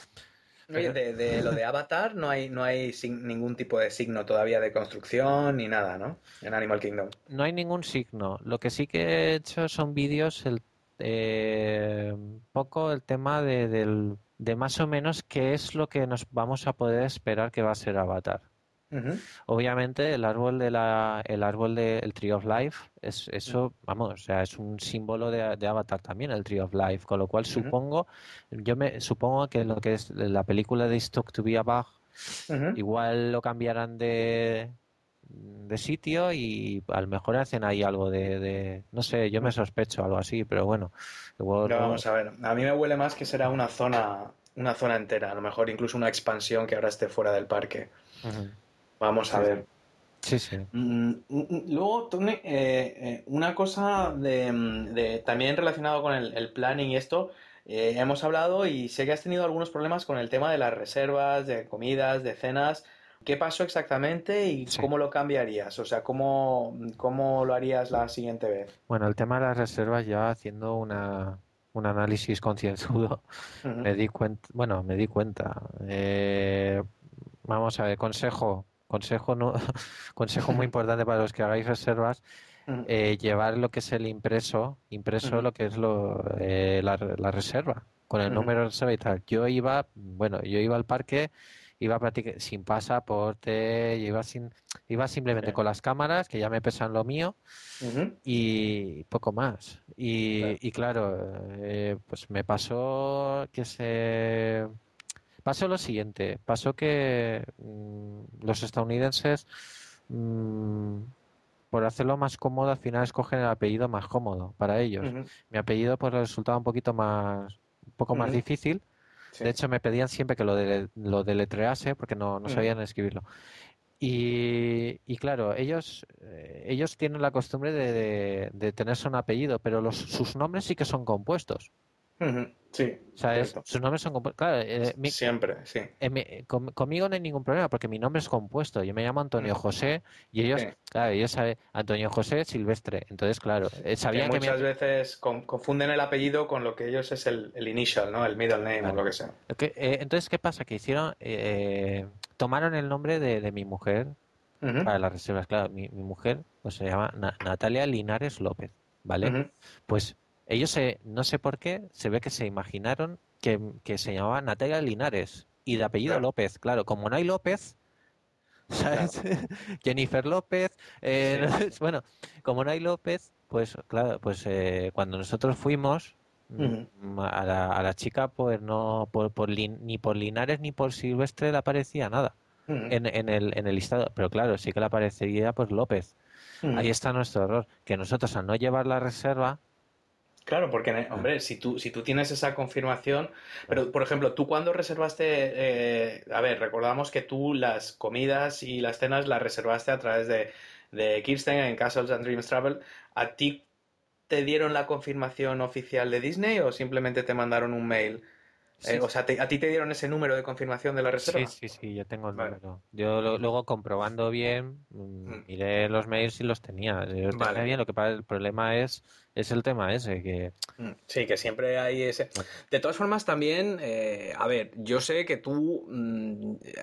Oye, de, lo de Avatar no hay, no hay ningún tipo de signo todavía de construcción ni nada, ¿no? En Animal Kingdom. No hay ningún signo. Lo que sí que he hecho son vídeos, el, eh, poco el tema de, del, de más o menos qué es lo que nos vamos a poder esperar que va a ser Avatar. Obviamente el árbol de la, el árbol del Tree of Life es eso, vamos, o sea, es un símbolo de, Avatar también el Tree of Life, con lo cual supongo, yo me supongo que lo que es la película de Stock to be a Bug, igual lo cambiarán de de sitio y a lo mejor hacen ahí algo de, no sé, yo me sospecho algo así, pero bueno, vamos a ver, a mí me huele más que será una zona una zona entera, a lo mejor incluso una expansión que ahora esté fuera del parque. Vamos a ver. Sí, sí. Mm, mm, mm, luego, Tony, eh, eh, una cosa de, también relacionado con el, planning y esto, eh, hemos hablado y sé que has tenido algunos problemas con el tema de las reservas, de comidas, de cenas. ¿Qué pasó exactamente y cómo lo cambiarías? O sea, ¿cómo, ¿cómo lo harías la siguiente vez? Bueno, el tema de las reservas ya haciendo una, un análisis concienzudo, me di cuenta, bueno, me di cuenta. vamos a ver, consejo, consejo no consejo muy importante para los que hagáis reservas eh, llevar lo que es el impreso impreso lo que es lo eh, la, reserva con el número de reserva y tal. Yo iba bueno yo iba al parque iba sin pasaporte iba sin iba simplemente con las cámaras que ya me pesan lo mío y poco más. Y claro, eh, pues me pasó que se Pasó lo siguiente, pasó que mm, los estadounidenses, mm, por hacerlo más cómodo, al final escogen el apellido más cómodo para ellos. Mi apellido pues resultaba un poquito más, un poco más difícil. De hecho, me pedían siempre que lo, de, lo deletrease porque no, no sabían escribirlo. Y, y, claro, ellos, eh, ellos tienen la costumbre de, de, tenerse un apellido, pero los, sus nombres sí que son compuestos. Sí. sus nombres son compuestos. Claro, eh, Siempre, sí. conmigo no hay ningún problema porque mi nombre es compuesto. Yo me llamo Antonio José y ellos, claro, ellos saben Antonio José Silvestre. Entonces, claro, eh, sabían que, muchas veces confunden el apellido con lo que ellos es el, initial, ¿no? El middle name o lo que sea. Eh, entonces, ¿qué pasa? Que hicieron, tomaron el nombre de, mi mujer para las reservas. Claro, mi, mujer pues, se llama Natalia Linares López, ¿vale? Pues ellos, no sé por qué, se ve que se imaginaron que, se llamaba Natalia Linares y de apellido López. Claro, como no hay López, ¿sabes? Jennifer López. Eh, bueno, como no hay López, pues claro, pues eh, cuando nosotros fuimos mm, a, la, chica, pues no, por, por ni por Linares ni por Silvestre le aparecía nada en, en, el, en el listado. Pero claro, sí que le aparecería pues López. Ahí está nuestro error, que nosotros al no llevar la reserva, Claro, porque, hombre, si tú, si tú tienes esa confirmación, pero por ejemplo, tú cuando reservaste, eh, a ver, recordamos que tú las comidas y las cenas las reservaste a través de, de Kirsten en Castles and Dreams Travel, ¿a ti te dieron la confirmación oficial de Disney o simplemente te mandaron un mail Eh, o sea, ¿a ti te dieron ese número de confirmación de la reserva? Sí, sí, sí, yo tengo el número. Yo luego comprobando bien, mm, mm. miré los mails y los tenía. Yo vale. bien, lo que pasa, el problema es, es el tema ese, que... Mm, sí, que siempre hay ese... De todas formas, también, eh, a ver, yo sé que tú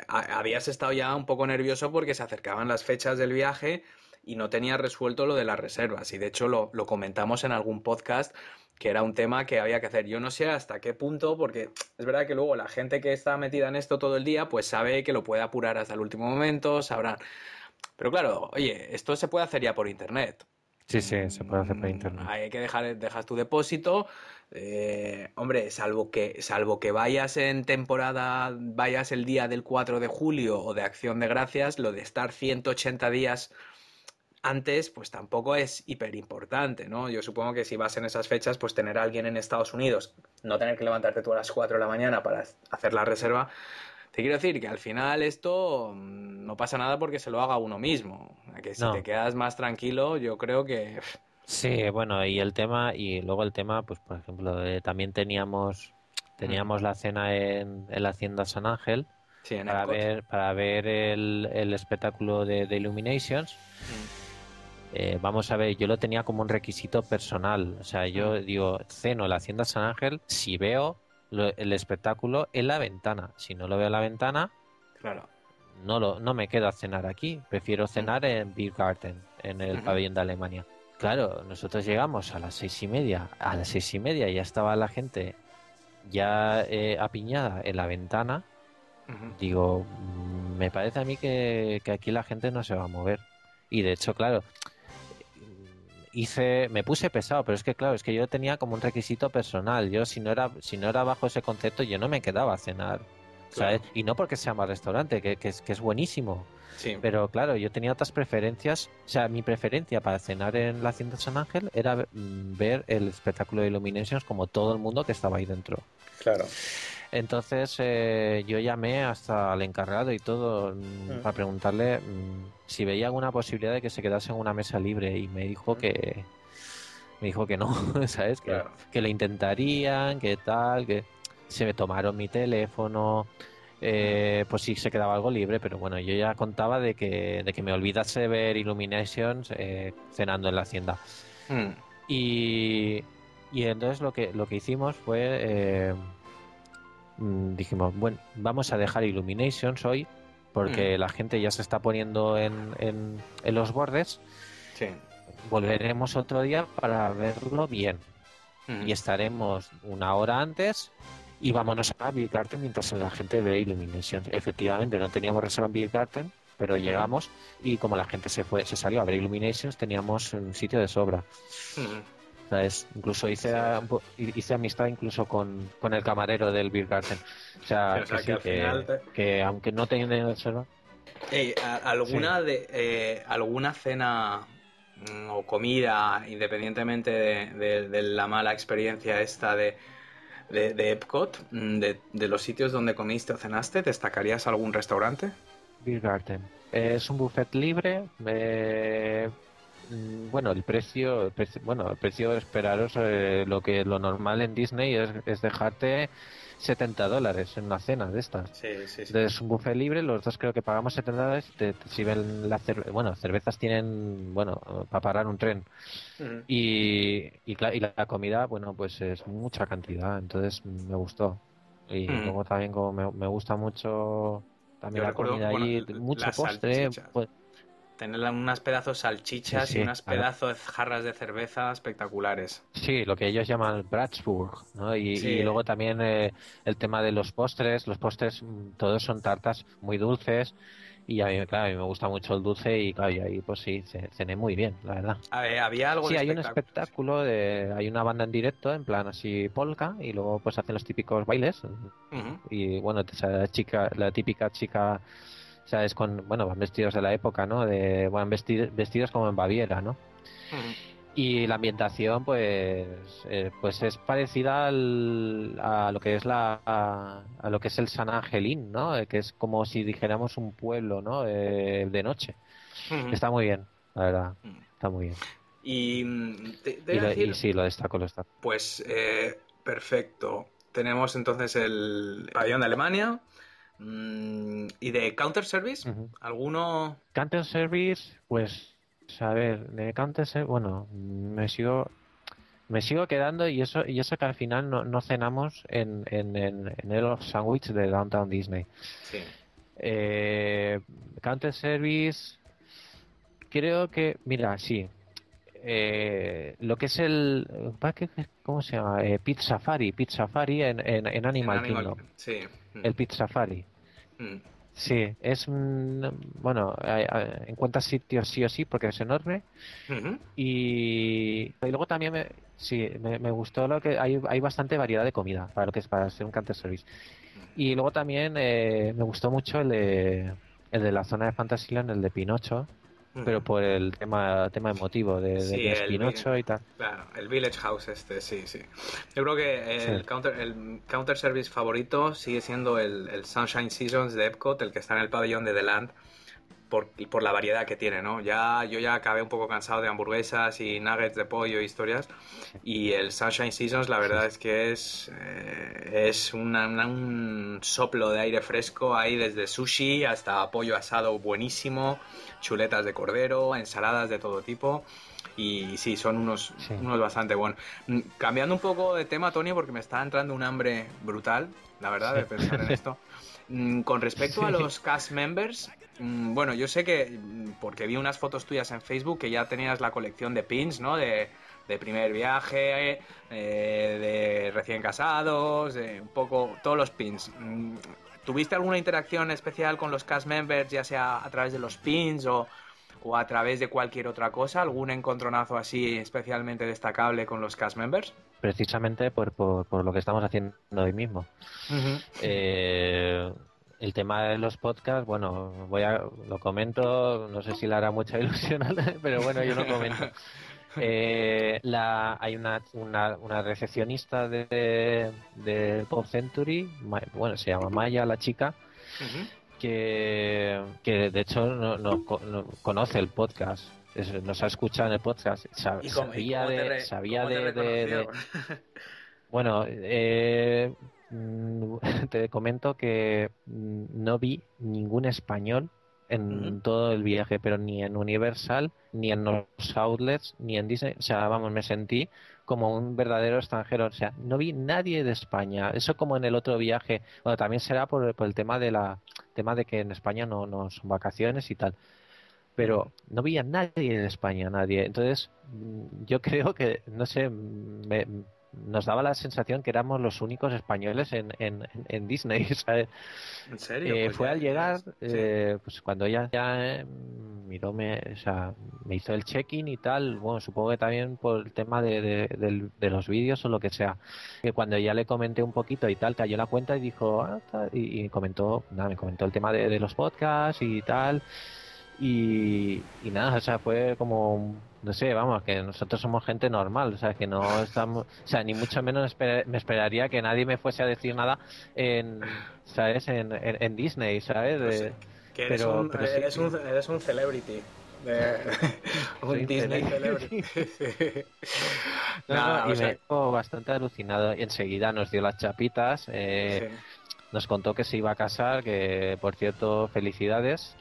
habías estado ya un poco nervioso porque se acercaban las fechas del viaje y no tenías resuelto lo de las reservas. Y de hecho lo, lo comentamos en algún podcast que era un tema que había que hacer. Yo no sé hasta qué punto, porque es verdad que luego la gente que está metida en esto todo el día, pues sabe que lo puede apurar hasta el último momento, sabrán. Pero claro, oye, esto se puede hacer ya por internet. Sí, sí, se puede hacer por internet. Hay que dejar, dejas tu depósito. Eh, hombre, salvo que, salvo que vayas en temporada, vayas el día del 4 de julio o de Acción de Gracias, lo de estar 180 días antes, pues tampoco es hiper importante, ¿no? Yo supongo que si vas en esas fechas, pues tener a alguien en Estados Unidos, no tener que levantarte tú a las 4 de la mañana para hacer la reserva, te quiero decir que al final esto mm, no pasa nada porque se lo haga uno mismo. Que si te quedas más tranquilo, yo creo que. Sí, bueno, y el tema, y luego el tema, pues por ejemplo, también teníamos teníamos la cena en, la Hacienda San Ángel para, ver, para ver el, el espectáculo de, Illuminations. Eh, vamos a ver, yo lo tenía como un requisito personal. O sea, yo digo, ceno la Hacienda San Ángel si veo el espectáculo en la ventana. Si no lo veo en la ventana, claro. no, lo, no me quedo a cenar aquí. Prefiero cenar en Beer Garden, en el pabellón de Alemania. Claro, nosotros llegamos a las seis y media. A las seis y media ya estaba la gente ya eh, apiñada en la ventana. Digo, mm, me parece a mí que aquí la gente no se va a mover. Y de hecho, claro, hice, me puse pesado, pero es que claro, es que yo tenía como un requisito personal. Yo si no era, si no era bajo ese concepto, yo no me quedaba a cenar. ¿sabes? Y no porque sea mal restaurante, que, que, es, que es buenísimo. Sí. Pero claro, yo tenía otras preferencias. O sea, mi preferencia para cenar en la Hacienda San Ángel era mm, ver el espectáculo de Illuminations como todo el mundo que estaba ahí dentro. Claro. Entonces eh, yo llamé hasta al encargado y todo mm, mm. para preguntarle mm, si veía alguna posibilidad de que se quedase en una mesa libre y me dijo que me dijo que no, ¿sabes? Que, que lo intentarían, que tal, que se me tomaron mi teléfono, eh, pues sí se quedaba algo libre, pero bueno, yo ya contaba de que, de que me olvidase de ver Illuminations eh, cenando en la hacienda. Y, y entonces lo que, lo que hicimos fue Mm, dijimos, bueno, vamos a dejar Illuminations hoy porque mm. la gente ya se está poniendo en, en, los bordes. Volveremos otro día para verlo bien. Mm. Y estaremos una hora antes y vámonos a Bill Garden mientras la gente ve Illuminations. Efectivamente, no teníamos reserva en Bill Garden, pero llegamos y como la gente se fue, se salió a ver Illuminations, teníamos un sitio de sobra. Incluso hice, hice amistad incluso con, con, el camarero del Beer Garden. O sea, que, aunque no tenga reserva. ¿alguna, de, eh, ¿Alguna cena mm, o comida, independientemente de, la mala experiencia esta de, de, Epcot, mm, de, los sitios donde comiste o cenaste, ¿destacarías algún restaurante? Beer Garden. Es un buffet libre. Eh, bueno, el precio, bueno, el precio esperaros eh, lo que lo normal en Disney es, dejarte 70 dólares en una cena de estas. Sí, sí, Es un buffet libre, los dos creo que pagamos 70 dólares. Te, ven la bueno, cervezas tienen, bueno, para parar un tren. y, y, la comida, bueno, pues es mucha cantidad, entonces me gustó. Y luego también como me, gusta mucho también la comida ahí, mucho postre, pues, Tener unas pedazos salchichas y unas pedazos jarras de cerveza espectaculares. Sí, lo que ellos llaman Bratsburg, ¿no? Y, luego también eh, el tema de los postres. Los postres, mm, todos son tartas muy dulces. Y a mí, claro, a mí me gusta mucho el dulce y claro, y ahí pues sí, cené muy bien, la verdad. había algo Sí, hay un espectáculo, de, hay una banda en directo, en plan así polka, y luego pues hacen los típicos bailes. Y bueno, esa chica, la típica chica ¿sabes? Con, bueno, van vestidos de la época, ¿no? De, van vestidos, vestidos como en Baviera, ¿no? Y la ambientación, pues, eh, pues es parecida al, a lo que es la, a, lo que es el San Angelín, ¿no? Eh, que es como si dijéramos un pueblo, ¿no? Eh, de noche. Está muy bien, la verdad. Está muy bien. Y, y, sí, lo destaco, lo destaco. Pues perfecto. tenemos entonces el pabellón de Alemania. Mm, ¿Y de Counter Service? ¿Alguno? Counter Service, pues, a ver, de Counter Service, bueno, me sigo me sigo quedando y eso y eso que al final no, no cenamos en, en, en, el sandwich de Downtown Disney. Sí. Eh, Counter Service, creo que, mira, sí, eh, lo que es el ¿cómo se llama? Eh, Pizza Safari, Pizza Safari en, en, Animal, Kingdom. Sí. El Pizza Safari. Mm. Sí, es bueno, encuentra sitios sí o sí porque es enorme. y, luego también me, sí, me, gustó lo que hay, hay bastante variedad de comida para lo que es para ser un counter service. Y luego también eh, me gustó mucho el de, el de la zona de Fantasyland, el de Pinocho, pero por el tema tema emotivo de, de, Pinocho y tal. Claro, el Village House este, sí, sí. Yo creo que el, counter, el counter service favorito sigue siendo el, el, Sunshine Seasons de Epcot, el que está en el pabellón de The Land por, por la variedad que tiene, ¿no? Ya, yo ya acabé un poco cansado de hamburguesas y nuggets de pollo y historias. Y el Sunshine Seasons, la verdad es que es, eh, es un soplo de aire fresco ahí desde sushi hasta pollo asado buenísimo, chuletas de cordero, ensaladas de todo tipo. Y sí, son unos, unos bastante buenos. Mm, cambiando un poco de tema, Tony, porque me está entrando un hambre brutal, la verdad, de pensar en esto. Mm, con respecto a los cast members, bueno, yo sé que, mm, porque vi unas fotos tuyas en Facebook, que ya tenías la colección de pins, ¿no? De, primer viaje, eh, de recién casados, de un poco todos los pins. Mm, ¿Tuviste alguna interacción especial con los cast members, ya sea a través de los pins o, a través de cualquier otra cosa? ¿Algún encontronazo así especialmente destacable con los cast members? Precisamente por, por, lo que estamos haciendo hoy mismo. eh, el tema de los podcasts, bueno, voy a lo comento, no sé si le hará mucha ilusión, pero bueno, yo lo comento. Eh, la, hay una, una, recepcionista de, de, Pop Century, bueno, se llama Maya, la chica, que, que de hecho no, conoce el podcast. nos ha escuchado en el podcast. sabía de. sabía de, bueno, eh, te comento que mm, no vi ningún español en todo el viaje, pero ni en Universal, ni en los outlets, ni en Disney. O sea, vamos, me sentí como un verdadero extranjero. O sea, no vi nadie de España. Eso como en el otro viaje. Bueno, también será por, el tema de la tema de que en España no, no son vacaciones y tal. Pero no vi a nadie de España, nadie. Entonces, mm, yo creo que, no sé, me, nos daba la sensación que éramos los únicos españoles en, en, Disney. ¿En serio? Eh, pues fue al llegar, eh, pues cuando ella ya eh, miró, me, o sea, me hizo el check-in y tal, bueno, supongo que también por el tema de, de, los vídeos o lo que sea, que cuando ya le comenté un poquito y tal, cayó la cuenta y dijo, ah, y, comentó, nada, me comentó el tema de, los podcasts y tal. Y, y nada, o sea, fue como no sé, vamos, que nosotros somos gente normal, o sea, que no estamos, o sea, ni mucho menos me esperaría que nadie me fuese a decir nada en, ¿sabes? En, en, Disney, ¿sabes? que eres, un, eres, un, eres un celebrity. un Disney celebrity. no, y me dejó bastante alucinado. Y enseguida nos dio las chapitas. Eh, nos contó que se iba a casar, que por cierto, felicidades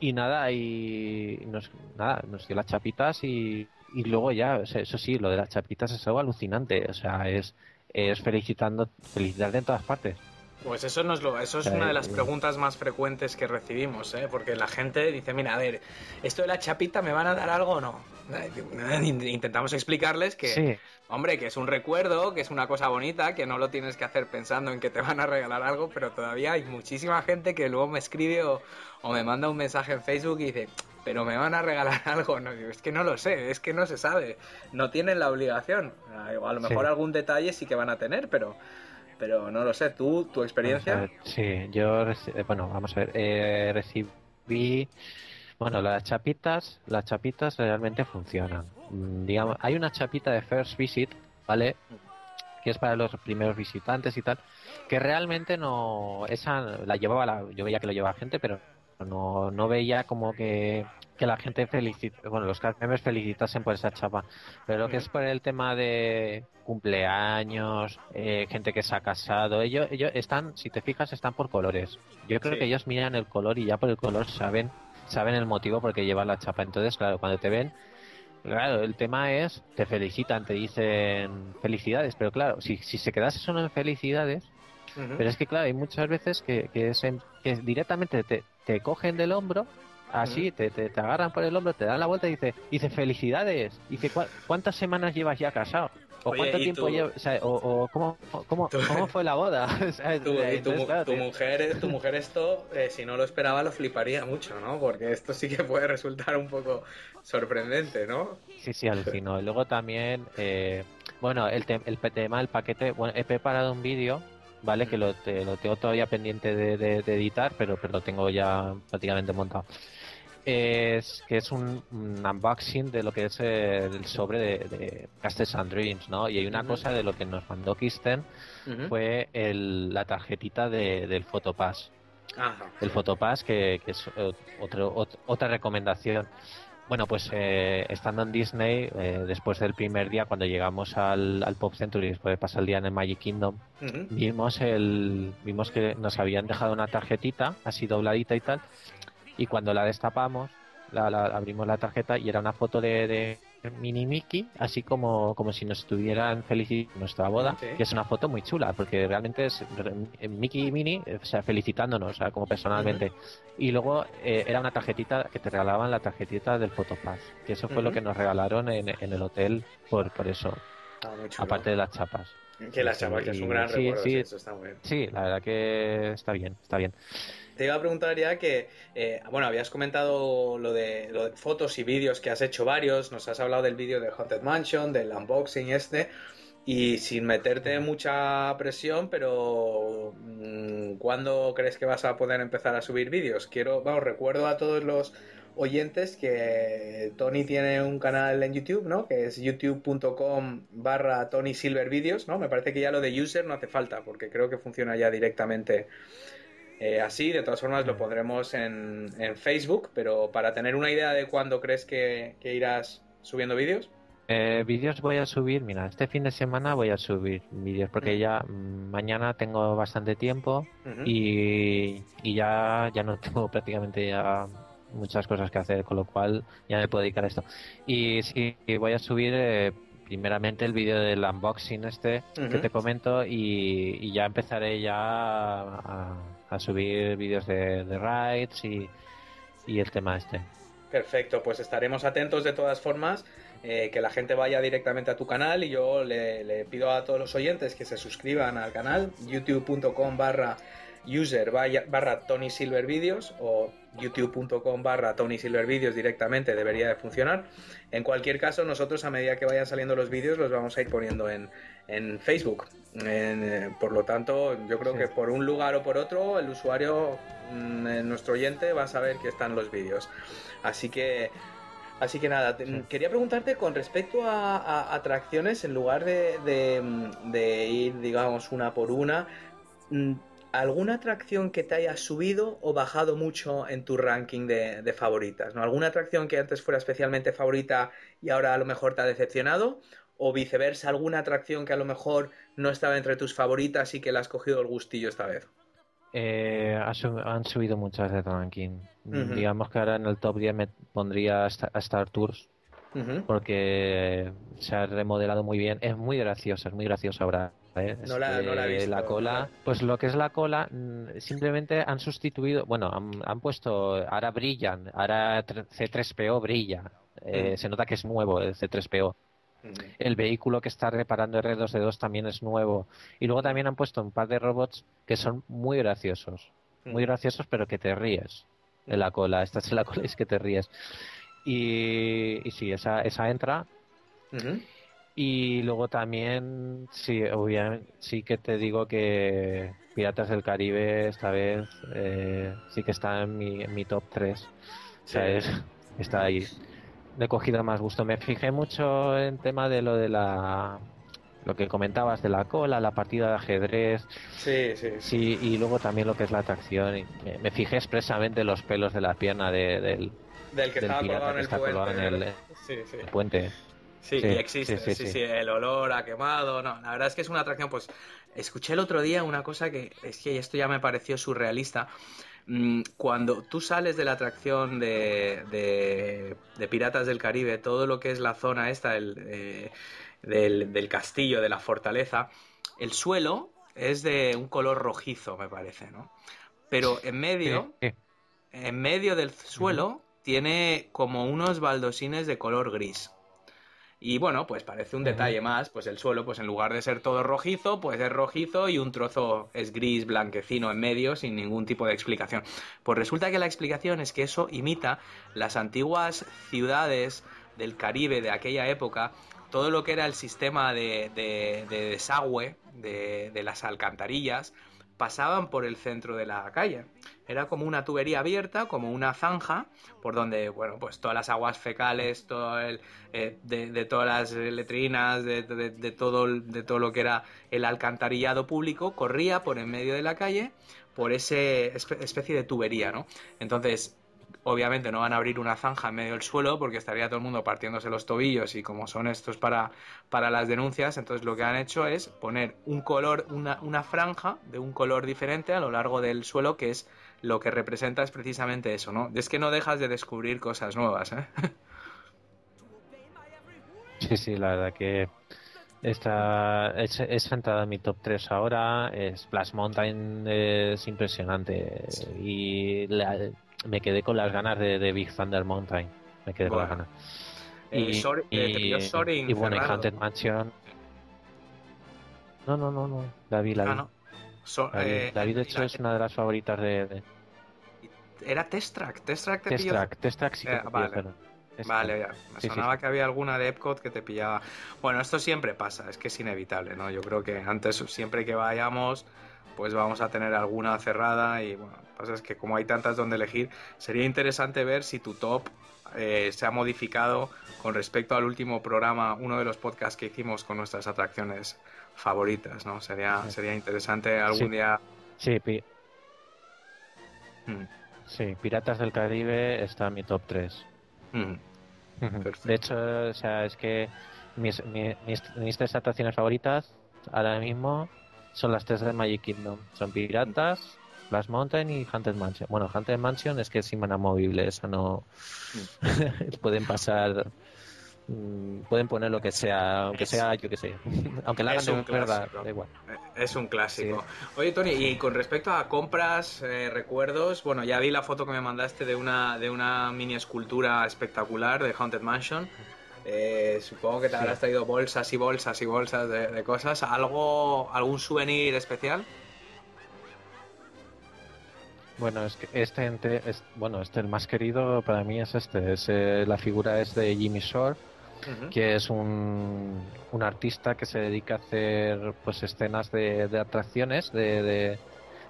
y nada, y nos, nada, nos dio las chapitas y, y luego ya, eso sí, lo de las chapitas es algo alucinante, o sea, es, es felicitando, felicitar en todas partes. Pues eso, nos lo, eso es una de las preguntas más frecuentes que recibimos, ¿eh? porque la gente dice, mira, a ver, ¿esto de la chapita me van a dar algo o no? Intentamos explicarles que, hombre, que es un recuerdo, que es una cosa bonita, que no lo tienes que hacer pensando en que te van a regalar algo, pero todavía hay muchísima gente que luego me escribe o, me manda un mensaje en Facebook y dice, pero me van a regalar algo. No, es que no lo sé, es que no se sabe, no tienen la obligación. A lo mejor algún detalle sí que van a tener, pero pero no lo sé, ¿tú, tu experiencia? sí, yo, eh, bueno, vamos a ver, eh, recibí, bueno, las chapitas, las chapitas realmente funcionan. Mm, digamos, hay una chapita de First Visit, ¿vale? Que es para los primeros visitantes y tal, que realmente no, esa la llevaba, la, yo veía que lo llevaba gente, pero no, no veía como que, que la gente felicite, bueno, los memes felicitasen por esa chapa, pero lo que es por el tema de cumpleaños, eh, gente que se ha casado, ellos, ellos están, si te fijas, están por colores. Yo creo que ellos miran el color y ya por el color saben, saben el motivo por qué llevan la chapa. Entonces, claro, cuando te ven, claro, el tema es, te felicitan, te dicen felicidades, pero claro, si, si se quedase solo en felicidades, pero es que claro, hay muchas veces que, que, que directamente te, te cogen del hombro así, te, te, agarran por el hombro, te dan la vuelta y dice, dice felicidades. Dice, ¿cuántas semanas llevas ya casado? ¿O cuánto tiempo llevas? O, ¿cómo, cómo, cómo, fue la boda? tu, mujer, tu mujer esto, eh, si no lo esperaba, lo fliparía mucho, ¿no? Porque esto sí que puede resultar un poco sorprendente, ¿no? Sí, sí, alucino. Y luego también, eh, bueno, el, el tema del paquete, bueno, he preparado un vídeo ¿vale? Que lo, lo, tengo todavía pendiente de, de, editar, pero, pero lo tengo ya prácticamente montado es que es un, unboxing de lo que es el sobre de, de Castles and Dreams, ¿no? Y hay una cosa de lo que nos mandó Kisten fue el, la tarjetita de, del Photopass. El Photopass, que, que es otro, otra recomendación. Bueno, pues eh, estando en Disney, eh, después del primer día, cuando llegamos al, al Pop Century, después de pasar el día en el Magic Kingdom, vimos el vimos que nos habían dejado una tarjetita así dobladita y tal, y cuando la destapamos, la, abrimos la tarjeta y era una foto de, Mini Mickey, así como, como si nos estuvieran felicitando nuestra boda, que es una foto muy chula, porque realmente es Mickey y Minnie, o sea, felicitándonos, o sea, como personalmente. Y luego eh, era una tarjetita que te regalaban la tarjetita del Photopass, que eso fue lo que nos regalaron en, en el hotel por, por eso, ah, aparte de las chapas. Que las chapas, que es un gran recuerdo, sí, eso está muy bien. Sí, la verdad que está bien, está bien. Te iba a preguntar ya que, eh, bueno, habías comentado lo de, lo de fotos y vídeos que has hecho varios, nos has hablado del vídeo de Haunted Mansion, del unboxing este, y sin meterte mucha presión, pero mm, ¿cuándo crees que vas a poder empezar a subir vídeos? Quiero, vamos, recuerdo a todos los oyentes que Tony tiene un canal en YouTube, ¿no? Que es youtube.com barra Tony Silver Videos, ¿no? Me parece que ya lo de user no hace falta, porque creo que funciona ya directamente eh, así, de todas formas, lo pondremos en, Facebook, pero para tener una idea de cuándo crees que, irás subiendo vídeos. Eh, vídeos voy a subir, mira, este fin de semana voy a subir vídeos porque ya mm, mañana tengo bastante tiempo y, ya, ya no tengo prácticamente ya muchas cosas que hacer, con lo cual ya me puedo dedicar a esto. Y sí, voy a subir eh, primeramente el vídeo del unboxing este que te comento y, ya empezaré ya a, a subir vídeos de, de rides y, y, el tema este. Perfecto, pues estaremos atentos de todas formas. Eh, que la gente vaya directamente a tu canal y yo le, pido a todos los oyentes que se suscriban al canal youtube.com barra user barra Tony Silver Videos o youtube.com barra Tony Silver Videos directamente debería de funcionar. En cualquier caso, nosotros a medida que vayan saliendo los vídeos los vamos a ir poniendo en, en Facebook. Eh, por lo tanto, yo creo que por un lugar o por otro, el usuario, mm, nuestro oyente, va a saber que están los vídeos. Así que, así que nada, quería preguntarte con respecto a, atracciones, en lugar de, de, ir, digamos, una por una, mm, ¿alguna atracción que te haya subido o bajado mucho en tu ranking de, de, favoritas? ¿no? ¿Alguna atracción que antes fuera especialmente favorita y ahora a lo mejor te ha decepcionado? O viceversa, alguna atracción que a lo mejor no estaba entre tus favoritas y que le has cogido el gustillo esta vez? Eh, han subido muchas de ranking. Digamos que ahora en el top 10 me pondría a Star Tours. Porque se ha remodelado muy bien. Es muy graciosa, es muy graciosa ahora. ¿eh? No, la, no la, he visto, la cola, pues lo que es la cola, mm, simplemente han sustituido, bueno, han, puesto, ahora brillan, ahora C3PO brilla, eh, se nota que es nuevo el C3PO. El vehículo que está reparando R2D2 también es nuevo. Y luego también han puesto un par de robots que son muy graciosos. Muy graciosos, pero que te ríes en la cola. Estás en la cola y es que te ríes. Y, y sí, esa, esa entra. Y luego también, sí, obviamente, sí que te digo que Piratas del Caribe esta vez eh, sí que está en mi, en mi top 3. O sea, está ahí le he cogido más gusto. Me fijé mucho en tema de lo de la lo que comentabas de la cola, la partida de ajedrez. Sí, sí. Sí, y luego también lo que es la atracción. Me, fijé expresamente los pelos de la pierna del, del que estaba pirata que está colgado en el, puente. Sí, sí, existe, sí sí, sí, el olor a quemado, no, la verdad es que es una atracción, pues escuché el otro día una cosa que es que esto ya me pareció surrealista, cuando tú sales de la atracción de, de, Piratas del Caribe, todo lo que es la zona esta el, eh, del, del, castillo, de la fortaleza, el suelo es de un color rojizo, me parece, ¿no? Pero en medio, en medio del suelo, tiene como unos baldosines de color gris. Y bueno, pues parece un detalle más, pues el suelo, pues en lugar de ser todo rojizo, pues es rojizo y un trozo es gris, blanquecino en medio, sin ningún tipo de explicación. Pues resulta que la explicación es que eso imita las antiguas ciudades del Caribe de aquella época, todo lo que era el sistema de, desagüe de las alcantarillas, pasaban por el centro de la calle. Era como una tubería abierta, como una zanja, por donde, bueno, pues todas las aguas fecales, todo el, eh, de, todas las letrinas, de, todo, de todo lo que era el alcantarillado público, corría por en medio de la calle por ese especie de tubería, ¿no? Entonces, obviamente no van a abrir una zanja en medio del suelo porque estaría todo el mundo partiéndose los tobillos y como son estos para, para las denuncias, entonces lo que han hecho es poner un color, una, una franja de un color diferente a lo largo del suelo que es lo que representa es precisamente eso, ¿no? Es que no dejas de descubrir cosas nuevas, ¿eh? Sí, sí, la verdad que esta es, es entrada en mi top 3 ahora. Splash Mountain es impresionante y me quedé con las ganas de, Big Thunder Mountain. Me quedé con las ganas. Y, y, bueno, y Haunted Mansion. No, no, no, no. La vi, la ah, vi. David, eh, de hecho, es una de las favoritas de. Era Test Track. Test Track te Test Track, Test Track sí que eh, vale. Vale, ya. Me sonaba que había alguna de Epcot que te pillaba. Bueno, esto siempre pasa, es que es inevitable, ¿no? Yo creo que antes, siempre que vayamos, pues vamos a tener alguna cerrada y bueno, pasa es que como hay tantas donde elegir, sería interesante ver si tu top eh, se ha modificado con respecto al último programa, uno de los podcasts que hicimos con nuestras atracciones favoritas, ¿no? Sería, sería interesante algún día... Sí, hmm. sí, Piratas del Caribe está en mi top 3. Hmm. De hecho, o sea, es que mis, mis, tres atracciones favoritas ahora mismo son las tres de Magic Kingdom. Son Piratas, Last Mountain y Haunted Mansion. Bueno, Haunted Mansion es que es inamovible, eso no... Hmm. Pueden pasar Mm, pueden poner lo que sea, aunque sea, yo que sé, aunque la hagan de verdad, da igual. Es un clásico. Oye, Tony, y con respecto a compras, eh, recuerdos, bueno, ya vi la foto que me mandaste de una, de una mini escultura espectacular de Haunted Mansion. Eh, supongo que te habrás traído bolsas y bolsas y bolsas de, cosas. ¿Algo, algún souvenir especial? Bueno, es que este, es, bueno, este el más querido para mí es este. Es, eh, la figura es de Jimmy Shore que es un, un, artista que se dedica a hacer pues escenas de, de atracciones de,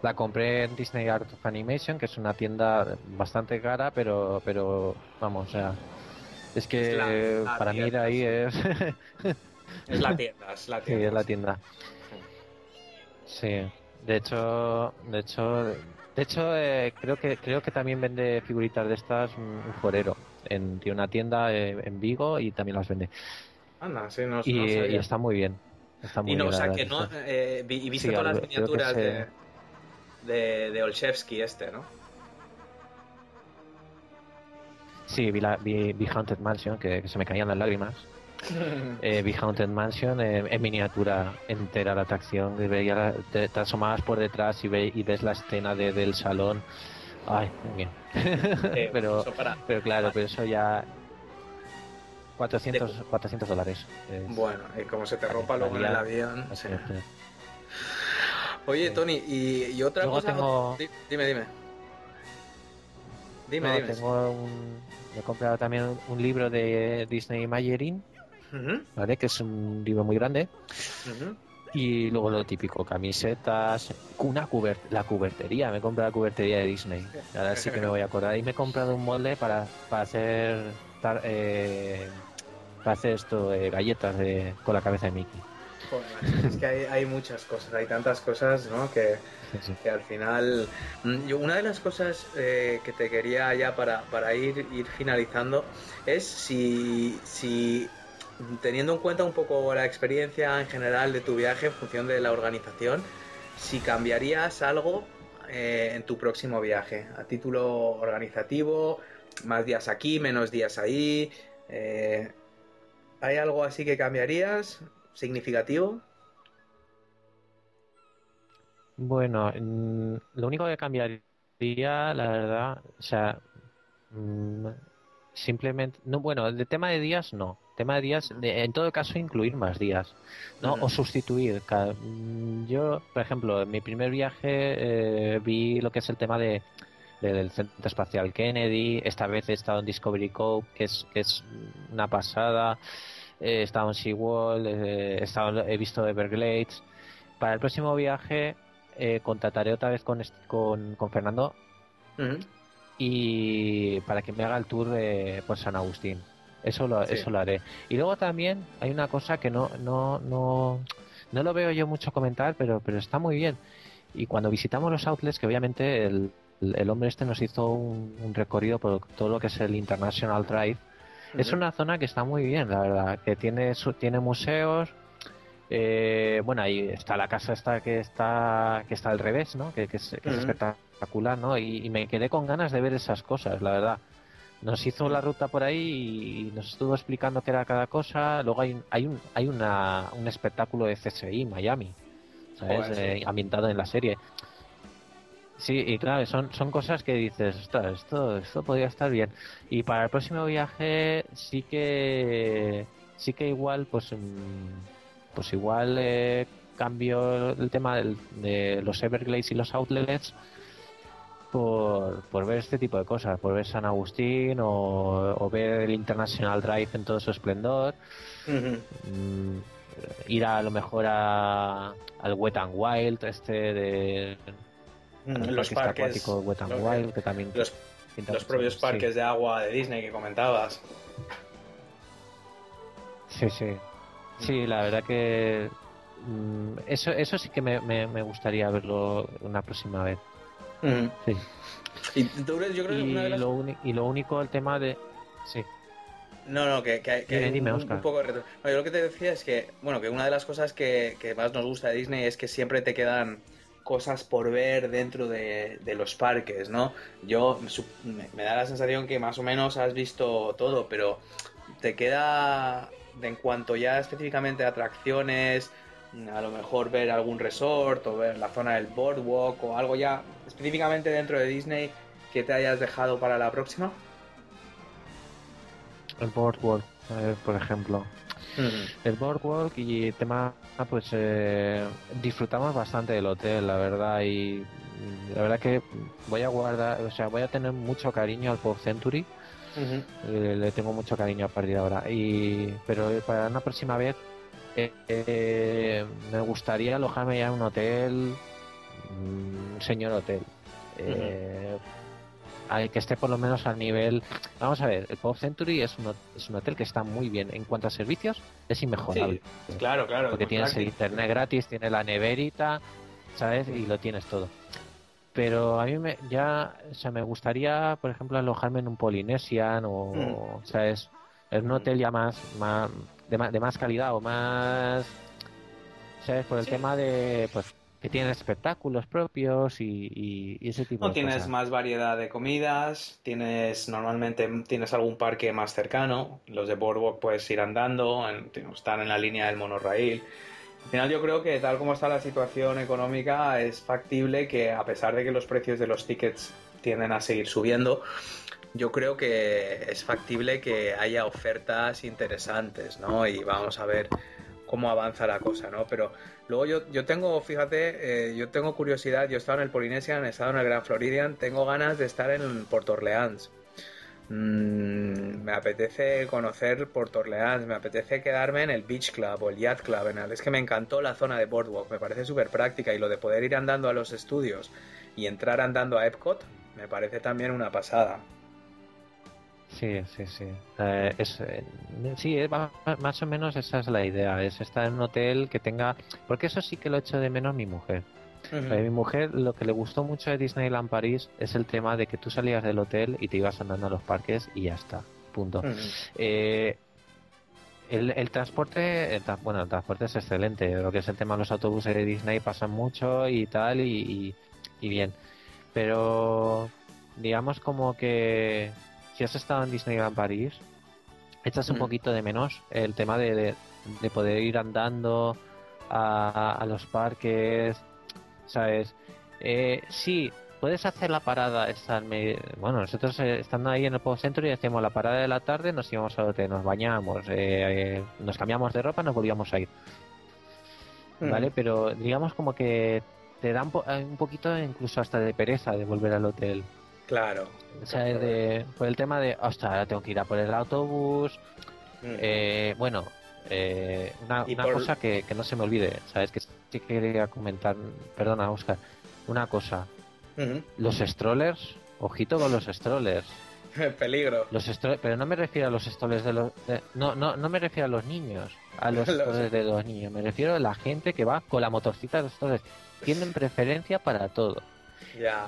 la compré en Disney Art of Animation que es una tienda bastante cara pero pero vamos o sea es que para mí ir ahí es es la tienda es la tienda sí es la tienda sí de hecho de hecho de hecho eh, creo que creo que también vende figuritas de estas un forero en, tiene una tienda eh, en Vigo y también las vende. Anda, sí, no, y, y, está muy bien. Está muy y no, bien, o sea, que no. Eh, y viste todas las miniaturas de, de, de Olszewski, este, ¿no? Sí, vi, la, vi, Haunted Mansion, que, se me caían las lágrimas. eh, vi Haunted Mansion eh, en miniatura entera la atracción. Veía, te, te asomabas por detrás y, ve, y ves la escena de, del salón Ay, muy bien. Eh, pero, pero claro, pero eso ya 400, 400 dólares. Bueno, y como se te rompa luego en el avión. Oye, Tony, y, otra cosa. Tengo... Dime, dime. Dime, dime. Tengo un... he comprado también un libro de Disney Imagineering, ¿vale? Que es un libro muy grande. Y luego lo típico, camisetas, una cubert la cubertería, me he comprado la cubertería de Disney. Ahora sí que me voy a acordar. Y me he comprado un molde para, para hacer eh, para hacer esto, eh, galletas de, con la cabeza de Mickey. es que hay, muchas cosas, hay tantas cosas, ¿no? Que, al final. Mm, yo, una de las cosas eh, que te quería ya para, ir finalizando es si, si teniendo en cuenta un poco la experiencia en general de tu viaje en función de la organización, si cambiarías algo eh, en tu próximo viaje, a título organizativo, más días aquí, menos días ahí. Eh, ¿Hay algo así que cambiarías? ¿Significativo? Bueno, lo único que cambiaría, la verdad, o sea, mm, simplemente, no, bueno, el tema de días no tema de días, en todo caso incluir más días, ¿no? O sustituir. Mm, yo, por ejemplo, en mi primer viaje eh, vi lo que es el tema de, del Centro Espacial Kennedy, esta vez he estado en Discovery Cove, que es, que es una pasada, he estado en SeaWorld, eh, he, estado, he visto Everglades. Para el próximo viaje eh, contrataré otra vez con, con, con Fernando y para que me haga el tour por San Agustín eso lo, eso lo haré. Y luego también hay una cosa que no, no, no, no lo veo yo mucho comentar, pero, pero está muy bien. Y cuando visitamos los outlets, que obviamente el, el hombre este nos hizo un, recorrido por todo lo que es el International Drive, es una zona que está muy bien, la verdad, que tiene, tiene museos, eh, bueno, ahí está la casa esta que está que está al revés, ¿no? Que, es, espectacular, ¿no? y, me quedé con ganas de ver esas cosas, la verdad nos hizo la ruta por ahí y nos estuvo explicando qué era cada cosa. Luego hay, hay, un, hay una, un espectáculo de CSI Miami, ¿sabes? Eh, ambientado en la serie. Sí, y claro, son, son cosas que dices, esto, esto podría estar bien. Y para el próximo viaje sí que sí que igual, pues, mm, pues igual eh, cambio el tema de los Everglades y los Outlets por, por ver este tipo de cosas, por ver San Agustín o, ver el International Drive en todo su esplendor. Mm, ir a, lo mejor a, al Wet and Wild, este de. Mm, los parques. Wet and Wild, que, también. Los, los propios parques de agua de Disney que comentabas. Sí, sí. Sí, la verdad que. Mm, eso, eso sí que me, me, me gustaría verlo una próxima vez. Sí. Y, yo creo y, lo y lo único, el tema de... Sí. No, no, que, que, que un, poco de retro. yo lo que te decía es que, bueno, que una de las cosas que, más nos gusta de Disney es que siempre te quedan cosas por ver dentro de, los parques, ¿no? Yo me, da la sensación que más o menos has visto todo, pero te queda en cuanto ya específicamente atracciones, a lo mejor ver algún resort o ver la zona del boardwalk o algo ya específicamente dentro de Disney que te hayas dejado para la próxima? El boardwalk, por ejemplo. El boardwalk y tema, pues eh, disfrutamos bastante del hotel, la verdad, y la verdad que voy a guardar, o sea, voy a tener mucho cariño al Pop Century. Eh, le tengo mucho cariño a partir de ahora. Y, pero para una próxima vez eh, me gustaría alojarme ya en un hotel, un señor hotel. Eh, que esté por lo menos al nivel. Vamos a ver, el Pop Century es un, es un hotel que está muy bien. En cuanto a servicios, es inmejorable. claro, claro. Porque tienes el internet gratis, tiene la neverita, ¿sabes? Y lo tienes todo. Pero a mí me, ya, o sea, me gustaría, por ejemplo, alojarme en un Polynesian o, mm. ¿sabes? En un hotel ya más, más de, más, calidad o más, ¿sabes? Por el tema de, pues, que tiene espectáculos propios y, ese tipo no, tienes más variedad de comidas, tienes normalmente tienes algún parque más cercano, los de Boardwalk puedes ir andando, están en la línea del monorail. Al final yo creo que tal como está la situación económica es factible que a pesar de que los precios de los tickets tienden a seguir subiendo, yo creo que es factible que haya ofertas interesantes, ¿no? Y vamos a ver cómo avanza la cosa, ¿no? Pero luego yo, yo tengo, fíjate, eh, yo tengo curiosidad, yo he estado en el Polynesian, he estado en el Grand Floridian, tengo ganas de estar en Port Orleans. Mm, me apetece conocer Port Orleans, me apetece quedarme en el Beach Club o el Yacht Club. En es que me encantó la zona de Boardwalk, me parece súper práctica y lo de poder ir andando a los estudios y entrar andando a Epcot me parece también una pasada. Sí, sí, sí. Eh, es, eh, sí, más o menos esa es la idea, es estar en un hotel que tenga... Porque eso sí que lo echo de menos mi mujer. A mi mujer lo que le gustó mucho de Disneyland París es el tema de que tú salías del hotel y te ibas andando a los parques y ya está, punto. eh, el, transporte, bueno, el transporte es excelente. Lo que es el tema de los autobuses de Disney pasan mucho y tal, y, bien. Pero digamos como que si has estado en Disneyland París, echas un mm. poquito de menos el tema de, de, poder ir andando a, a, los parques, ¿sabes? Eh, sí, puedes hacer la parada. Bueno, nosotros eh, estando ahí en el Post Centro y hacíamos la parada de la tarde, nos íbamos al hotel, nos bañamos, eh, eh, nos cambiamos de ropa, nos volvíamos a ir. Mm. ¿Vale? Pero digamos como que te da un, poquito incluso hasta de pereza de volver al hotel. Claro. O sea, de, por el tema de, ostras, ahora tengo que ir a por el autobús. Mm. bueno, una, cosa que, que, no se me olvide, ¿sabes? Que sí quería comentar, perdona, Oscar, una cosa. Los strollers, ojito con los strollers. Peligro. Los pero no me refiero a los strollers de los. no, no, no me refiero a los niños, a los strollers de los niños. Me refiero a la gente que va con la motorcita de los strollers. Tienen preferencia para todo. Ya.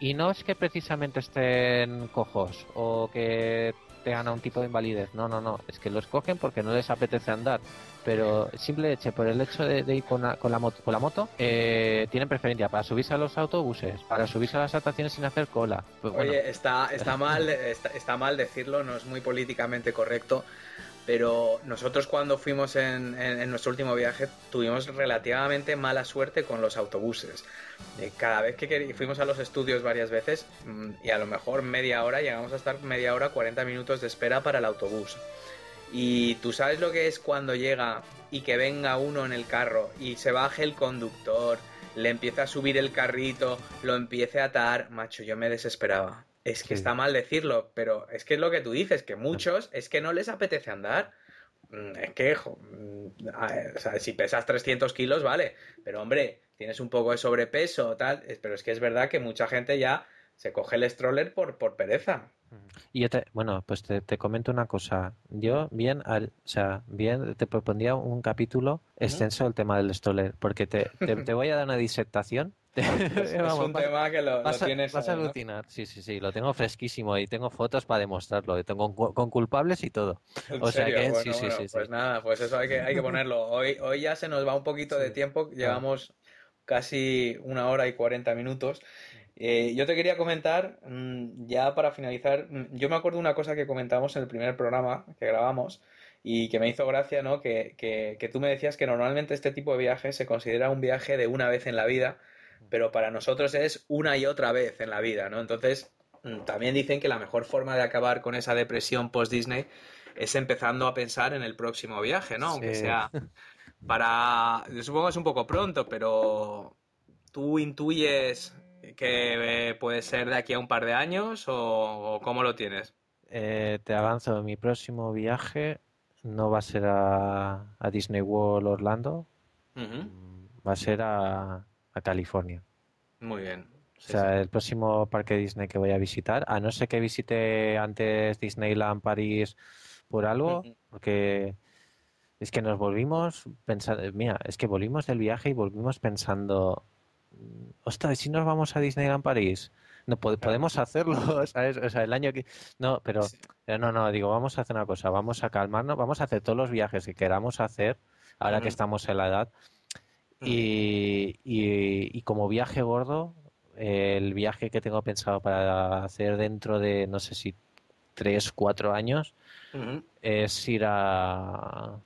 y no es que precisamente estén cojos o que tengan a un tipo de invalidez. No, no, no. Es que los cogen porque no les apetece andar pero simple por el hecho de, ir con la, con la moto, con la moto eh, tienen preferencia para subirse a los autobuses, para subirse a las atracciones sin hacer cola. Pues Oye, está, está, mal, está, mal decirlo, no es muy políticamente correcto, pero nosotros cuando fuimos en, nuestro último viaje tuvimos relativamente mala suerte con los autobuses. Eh, cada vez que fuimos a los estudios varias veces mm, y a lo mejor media hora, llegamos a estar media hora, 40 minutos de espera para el autobús. Y tú sabes lo que es cuando llega y que venga uno en el carro y se baje el conductor, le empieza a subir el carrito, lo empiece a atar, macho, yo me desesperaba. Es que está mal decirlo, pero es que es lo que tú dices, que muchos es que no les apetece andar. Mm, es que, mm, o sea, si pesas 300 kilos, vale, pero hombre, tienes un poco de sobrepeso, tal, pero es que es verdad que mucha gente ya se coge el stroller por, por pereza. Y yo te, bueno, pues te, comento una cosa. Yo bien, al, o sea, bien te propondría un capítulo extenso del tema del stroller, porque te, te, voy a dar una disertación. es, un tema que lo, vas, tienes. Vas a alucinar, sí, sí, sí, lo tengo fresquísimo y tengo fotos para demostrarlo. Y tengo con, culpables y todo. O sea que, sí, sí, sí, Pues nada, pues eso hay que, hay que ponerlo. Hoy, hoy ya se nos va un poquito de tiempo, llevamos casi una hora y cuarenta minutos. Eh, yo te quería comentar, mm, ya para finalizar, mm, yo me acuerdo una cosa que comentamos en el primer programa que grabamos y que me hizo gracia, ¿no? Que, que, tú me decías que normalmente este tipo de viaje se considera un viaje de una vez en la vida, pero para nosotros es una y otra vez en la vida, ¿no? Entonces, mm, también dicen que la mejor forma de acabar con esa depresión post-Disney es empezando a pensar en el próximo viaje, ¿no? Aunque sea para... Yo supongo que es un poco pronto, pero tú intuyes que eh, puede ser de aquí a un par de años o, cómo lo tienes? Eh, te avanzo, mi próximo viaje no va a ser a, Disney World Orlando, va a ser a, California. Muy bien. o sea, el próximo parque Disney que voy a visitar, a no ser que visite antes Disneyland París por algo, porque es que nos volvimos pensando, mira, es que volvimos del viaje y volvimos pensando, ostras, si nos vamos a Disneyland París, no podemos hacerlo, ¿sabes? O sea, el año que no, pero, no, no, digo, vamos a hacer una cosa, vamos a calmarnos, vamos a hacer todos los viajes que queramos hacer ahora que estamos en la edad y, y, como viaje gordo, el viaje que tengo pensado para hacer dentro de no sé si tres, cuatro años es ir a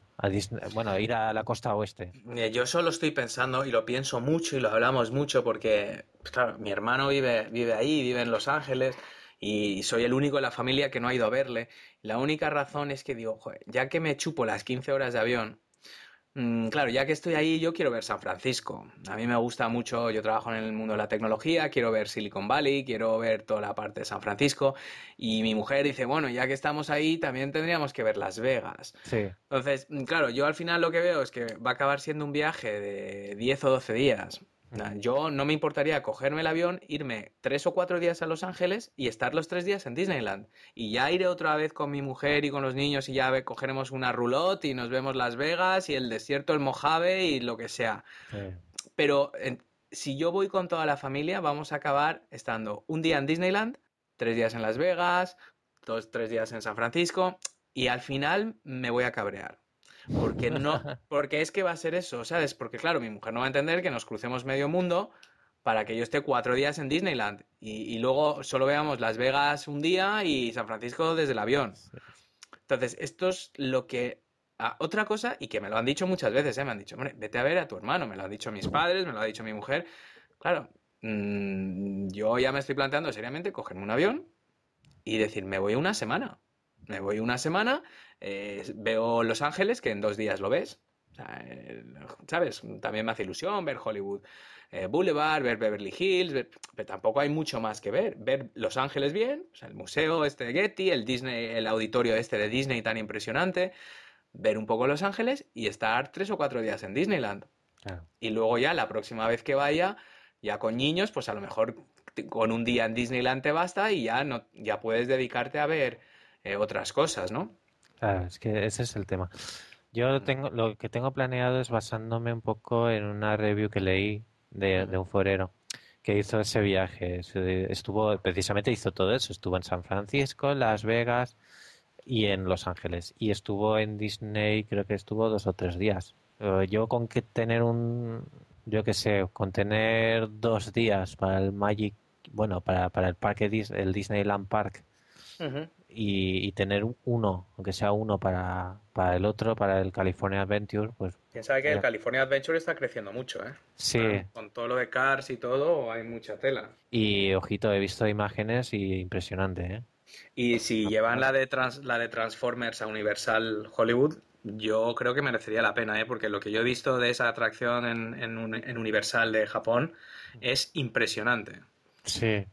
bueno, ir a la costa oeste. Yo solo estoy pensando y lo pienso mucho y lo hablamos mucho porque, pues claro, mi hermano vive, vive ahí, vive en Los Ángeles y soy el único en la familia que no ha ido a verle. La única razón es que digo, ya que me chupo las 15 horas de avión, claro, ya que estoy ahí, yo quiero ver San Francisco. A mí me gusta mucho, yo trabajo en el mundo de la tecnología, quiero ver Silicon Valley, quiero ver toda la parte de San Francisco. Y mi mujer dice, bueno, ya que estamos ahí, también tendríamos que ver Las Vegas. Sí. Entonces, mm, claro, yo al final lo que veo es que va a acabar siendo un viaje de 10 o 12 días. Yo no me importaría cogerme el avión, irme tres o cuatro días a Los Ángeles y estar los tres días en Disneyland. Y ya iré otra vez con mi mujer y con los niños y ya cogeremos una roulotte y nos vemos Las Vegas y el desierto, el Mojave y lo que sea. Pero si yo voy con toda la familia, vamos a acabar estando un día en Disneyland, tres días en Las Vegas, dos, tres días en San Francisco y al final me voy a cabrear. Porque no, porque es que va a ser eso, ¿sabes? Porque claro, mi mujer no va a entender que nos crucemos medio mundo para que yo esté cuatro días en Disneyland y, luego solo veamos Las Vegas un día y San Francisco desde el avión. Entonces, esto es lo que... Ah, otra cosa, y que me lo han dicho muchas veces, ¿eh? me han dicho, hombre, vete a ver a tu hermano, me lo han dicho mis padres, me lo ha dicho mi mujer. Claro, mm, yo ya me estoy planteando seriamente cogerme un avión y decir, me voy una semana. Me voy una semana, eh, veo Los Ángeles, que en dos días lo ves. Eh, ¿Sabes? También me hace ilusión ver Hollywood eh, Boulevard, ver Beverly Hills, pero tampoco hay mucho más que ver. Ver Los Ángeles bien, o sea, el museo este de Getty, el Disney, el auditorio este de Disney tan impresionante, ver un poco Los Ángeles y estar tres o cuatro días en Disneyland. Y luego ya la próxima vez que vaya, ya con niños, pues a lo mejor con un día en Disneyland te basta y ya no, ya puedes dedicarte a ver eh, otras cosas, ¿no? Claro, es que ese es el tema. Yo mm. tengo, lo que tengo planeado es basándome un poco en una review que leí de, un forero que hizo ese viaje. Estuvo, precisamente hizo todo eso. Estuvo en San Francisco, Las Vegas y en Los Ángeles. Y estuvo en Disney, creo que estuvo dos o tres días. Yo con que tener un, yo qué sé, con tener dos días para el Magic, bueno, para, para el parque, el Disneyland Park, y, tener uno, aunque sea uno para, para el otro, para el California Adventure, pues... Piensa que el California Adventure está creciendo mucho, ¿eh? Sí. Con todo lo de Cars y todo, hay mucha tela. Y, ojito, he visto imágenes y impresionante, ¿eh? Y si llevan la de, trans, la de Transformers a Universal Hollywood, yo creo que merecería la pena, ¿eh? porque lo que yo he visto de esa atracción en, en, Universal de Japón es impresionante. Sí,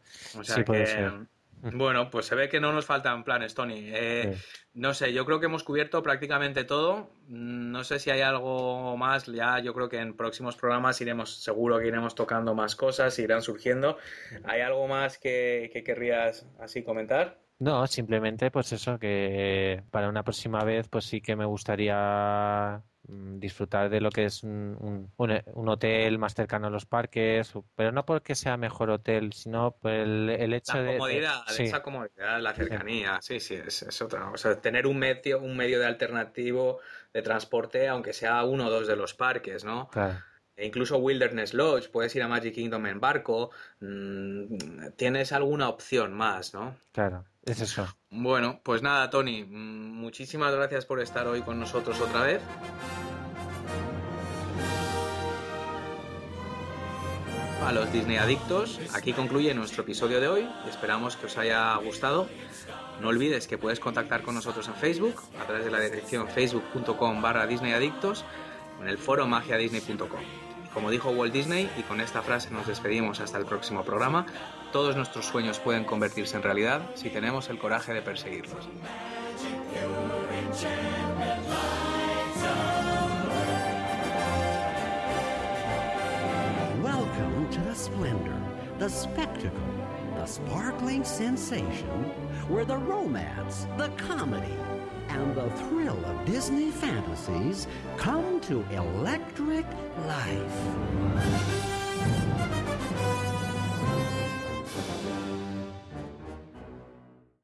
sí puede ser. Bueno, pues se ve que no nos faltan planes, Tony. Eh, no sé, yo creo que hemos cubierto prácticamente todo. No sé si hay algo más. Ya yo creo que en próximos programas iremos, seguro que iremos tocando más cosas, irán surgiendo. ¿Hay algo más que, que querrías así comentar? No, simplemente pues eso, que para una próxima vez pues sí que me gustaría disfrutar de lo que es un, un, hotel más cercano a los parques, pero no porque sea mejor hotel, sino por el, hecho de... Esa comodidad, la cercanía, sí, sí, es, es otra. O sea, tener un medio, un medio de alternativo de transporte, aunque sea uno o dos de los parques, ¿no? Claro. E incluso Wilderness Lodge, puedes ir a Magic Kingdom en barco, mm, tienes alguna opción más, ¿no? Claro, es eso. Bueno, pues nada, Tony, mm, muchísimas gracias por estar hoy con nosotros otra vez. A los Disney Adictos, aquí concluye nuestro episodio de hoy. Esperamos que os haya gustado. No olvides que puedes contactar con nosotros en Facebook a través de la dirección facebook.com barra Disney Adictos en el foro magiadisney.com. Como dijo Walt Disney, y con esta frase nos despedimos hasta el próximo programa, todos nuestros sueños pueden convertirse en realidad si tenemos el coraje de perseguirlos. Welcome to the splendor, the spectacle, the sparkling sensation, where the romance, the comedy, and the thrill of Disney fantasies come to electric life.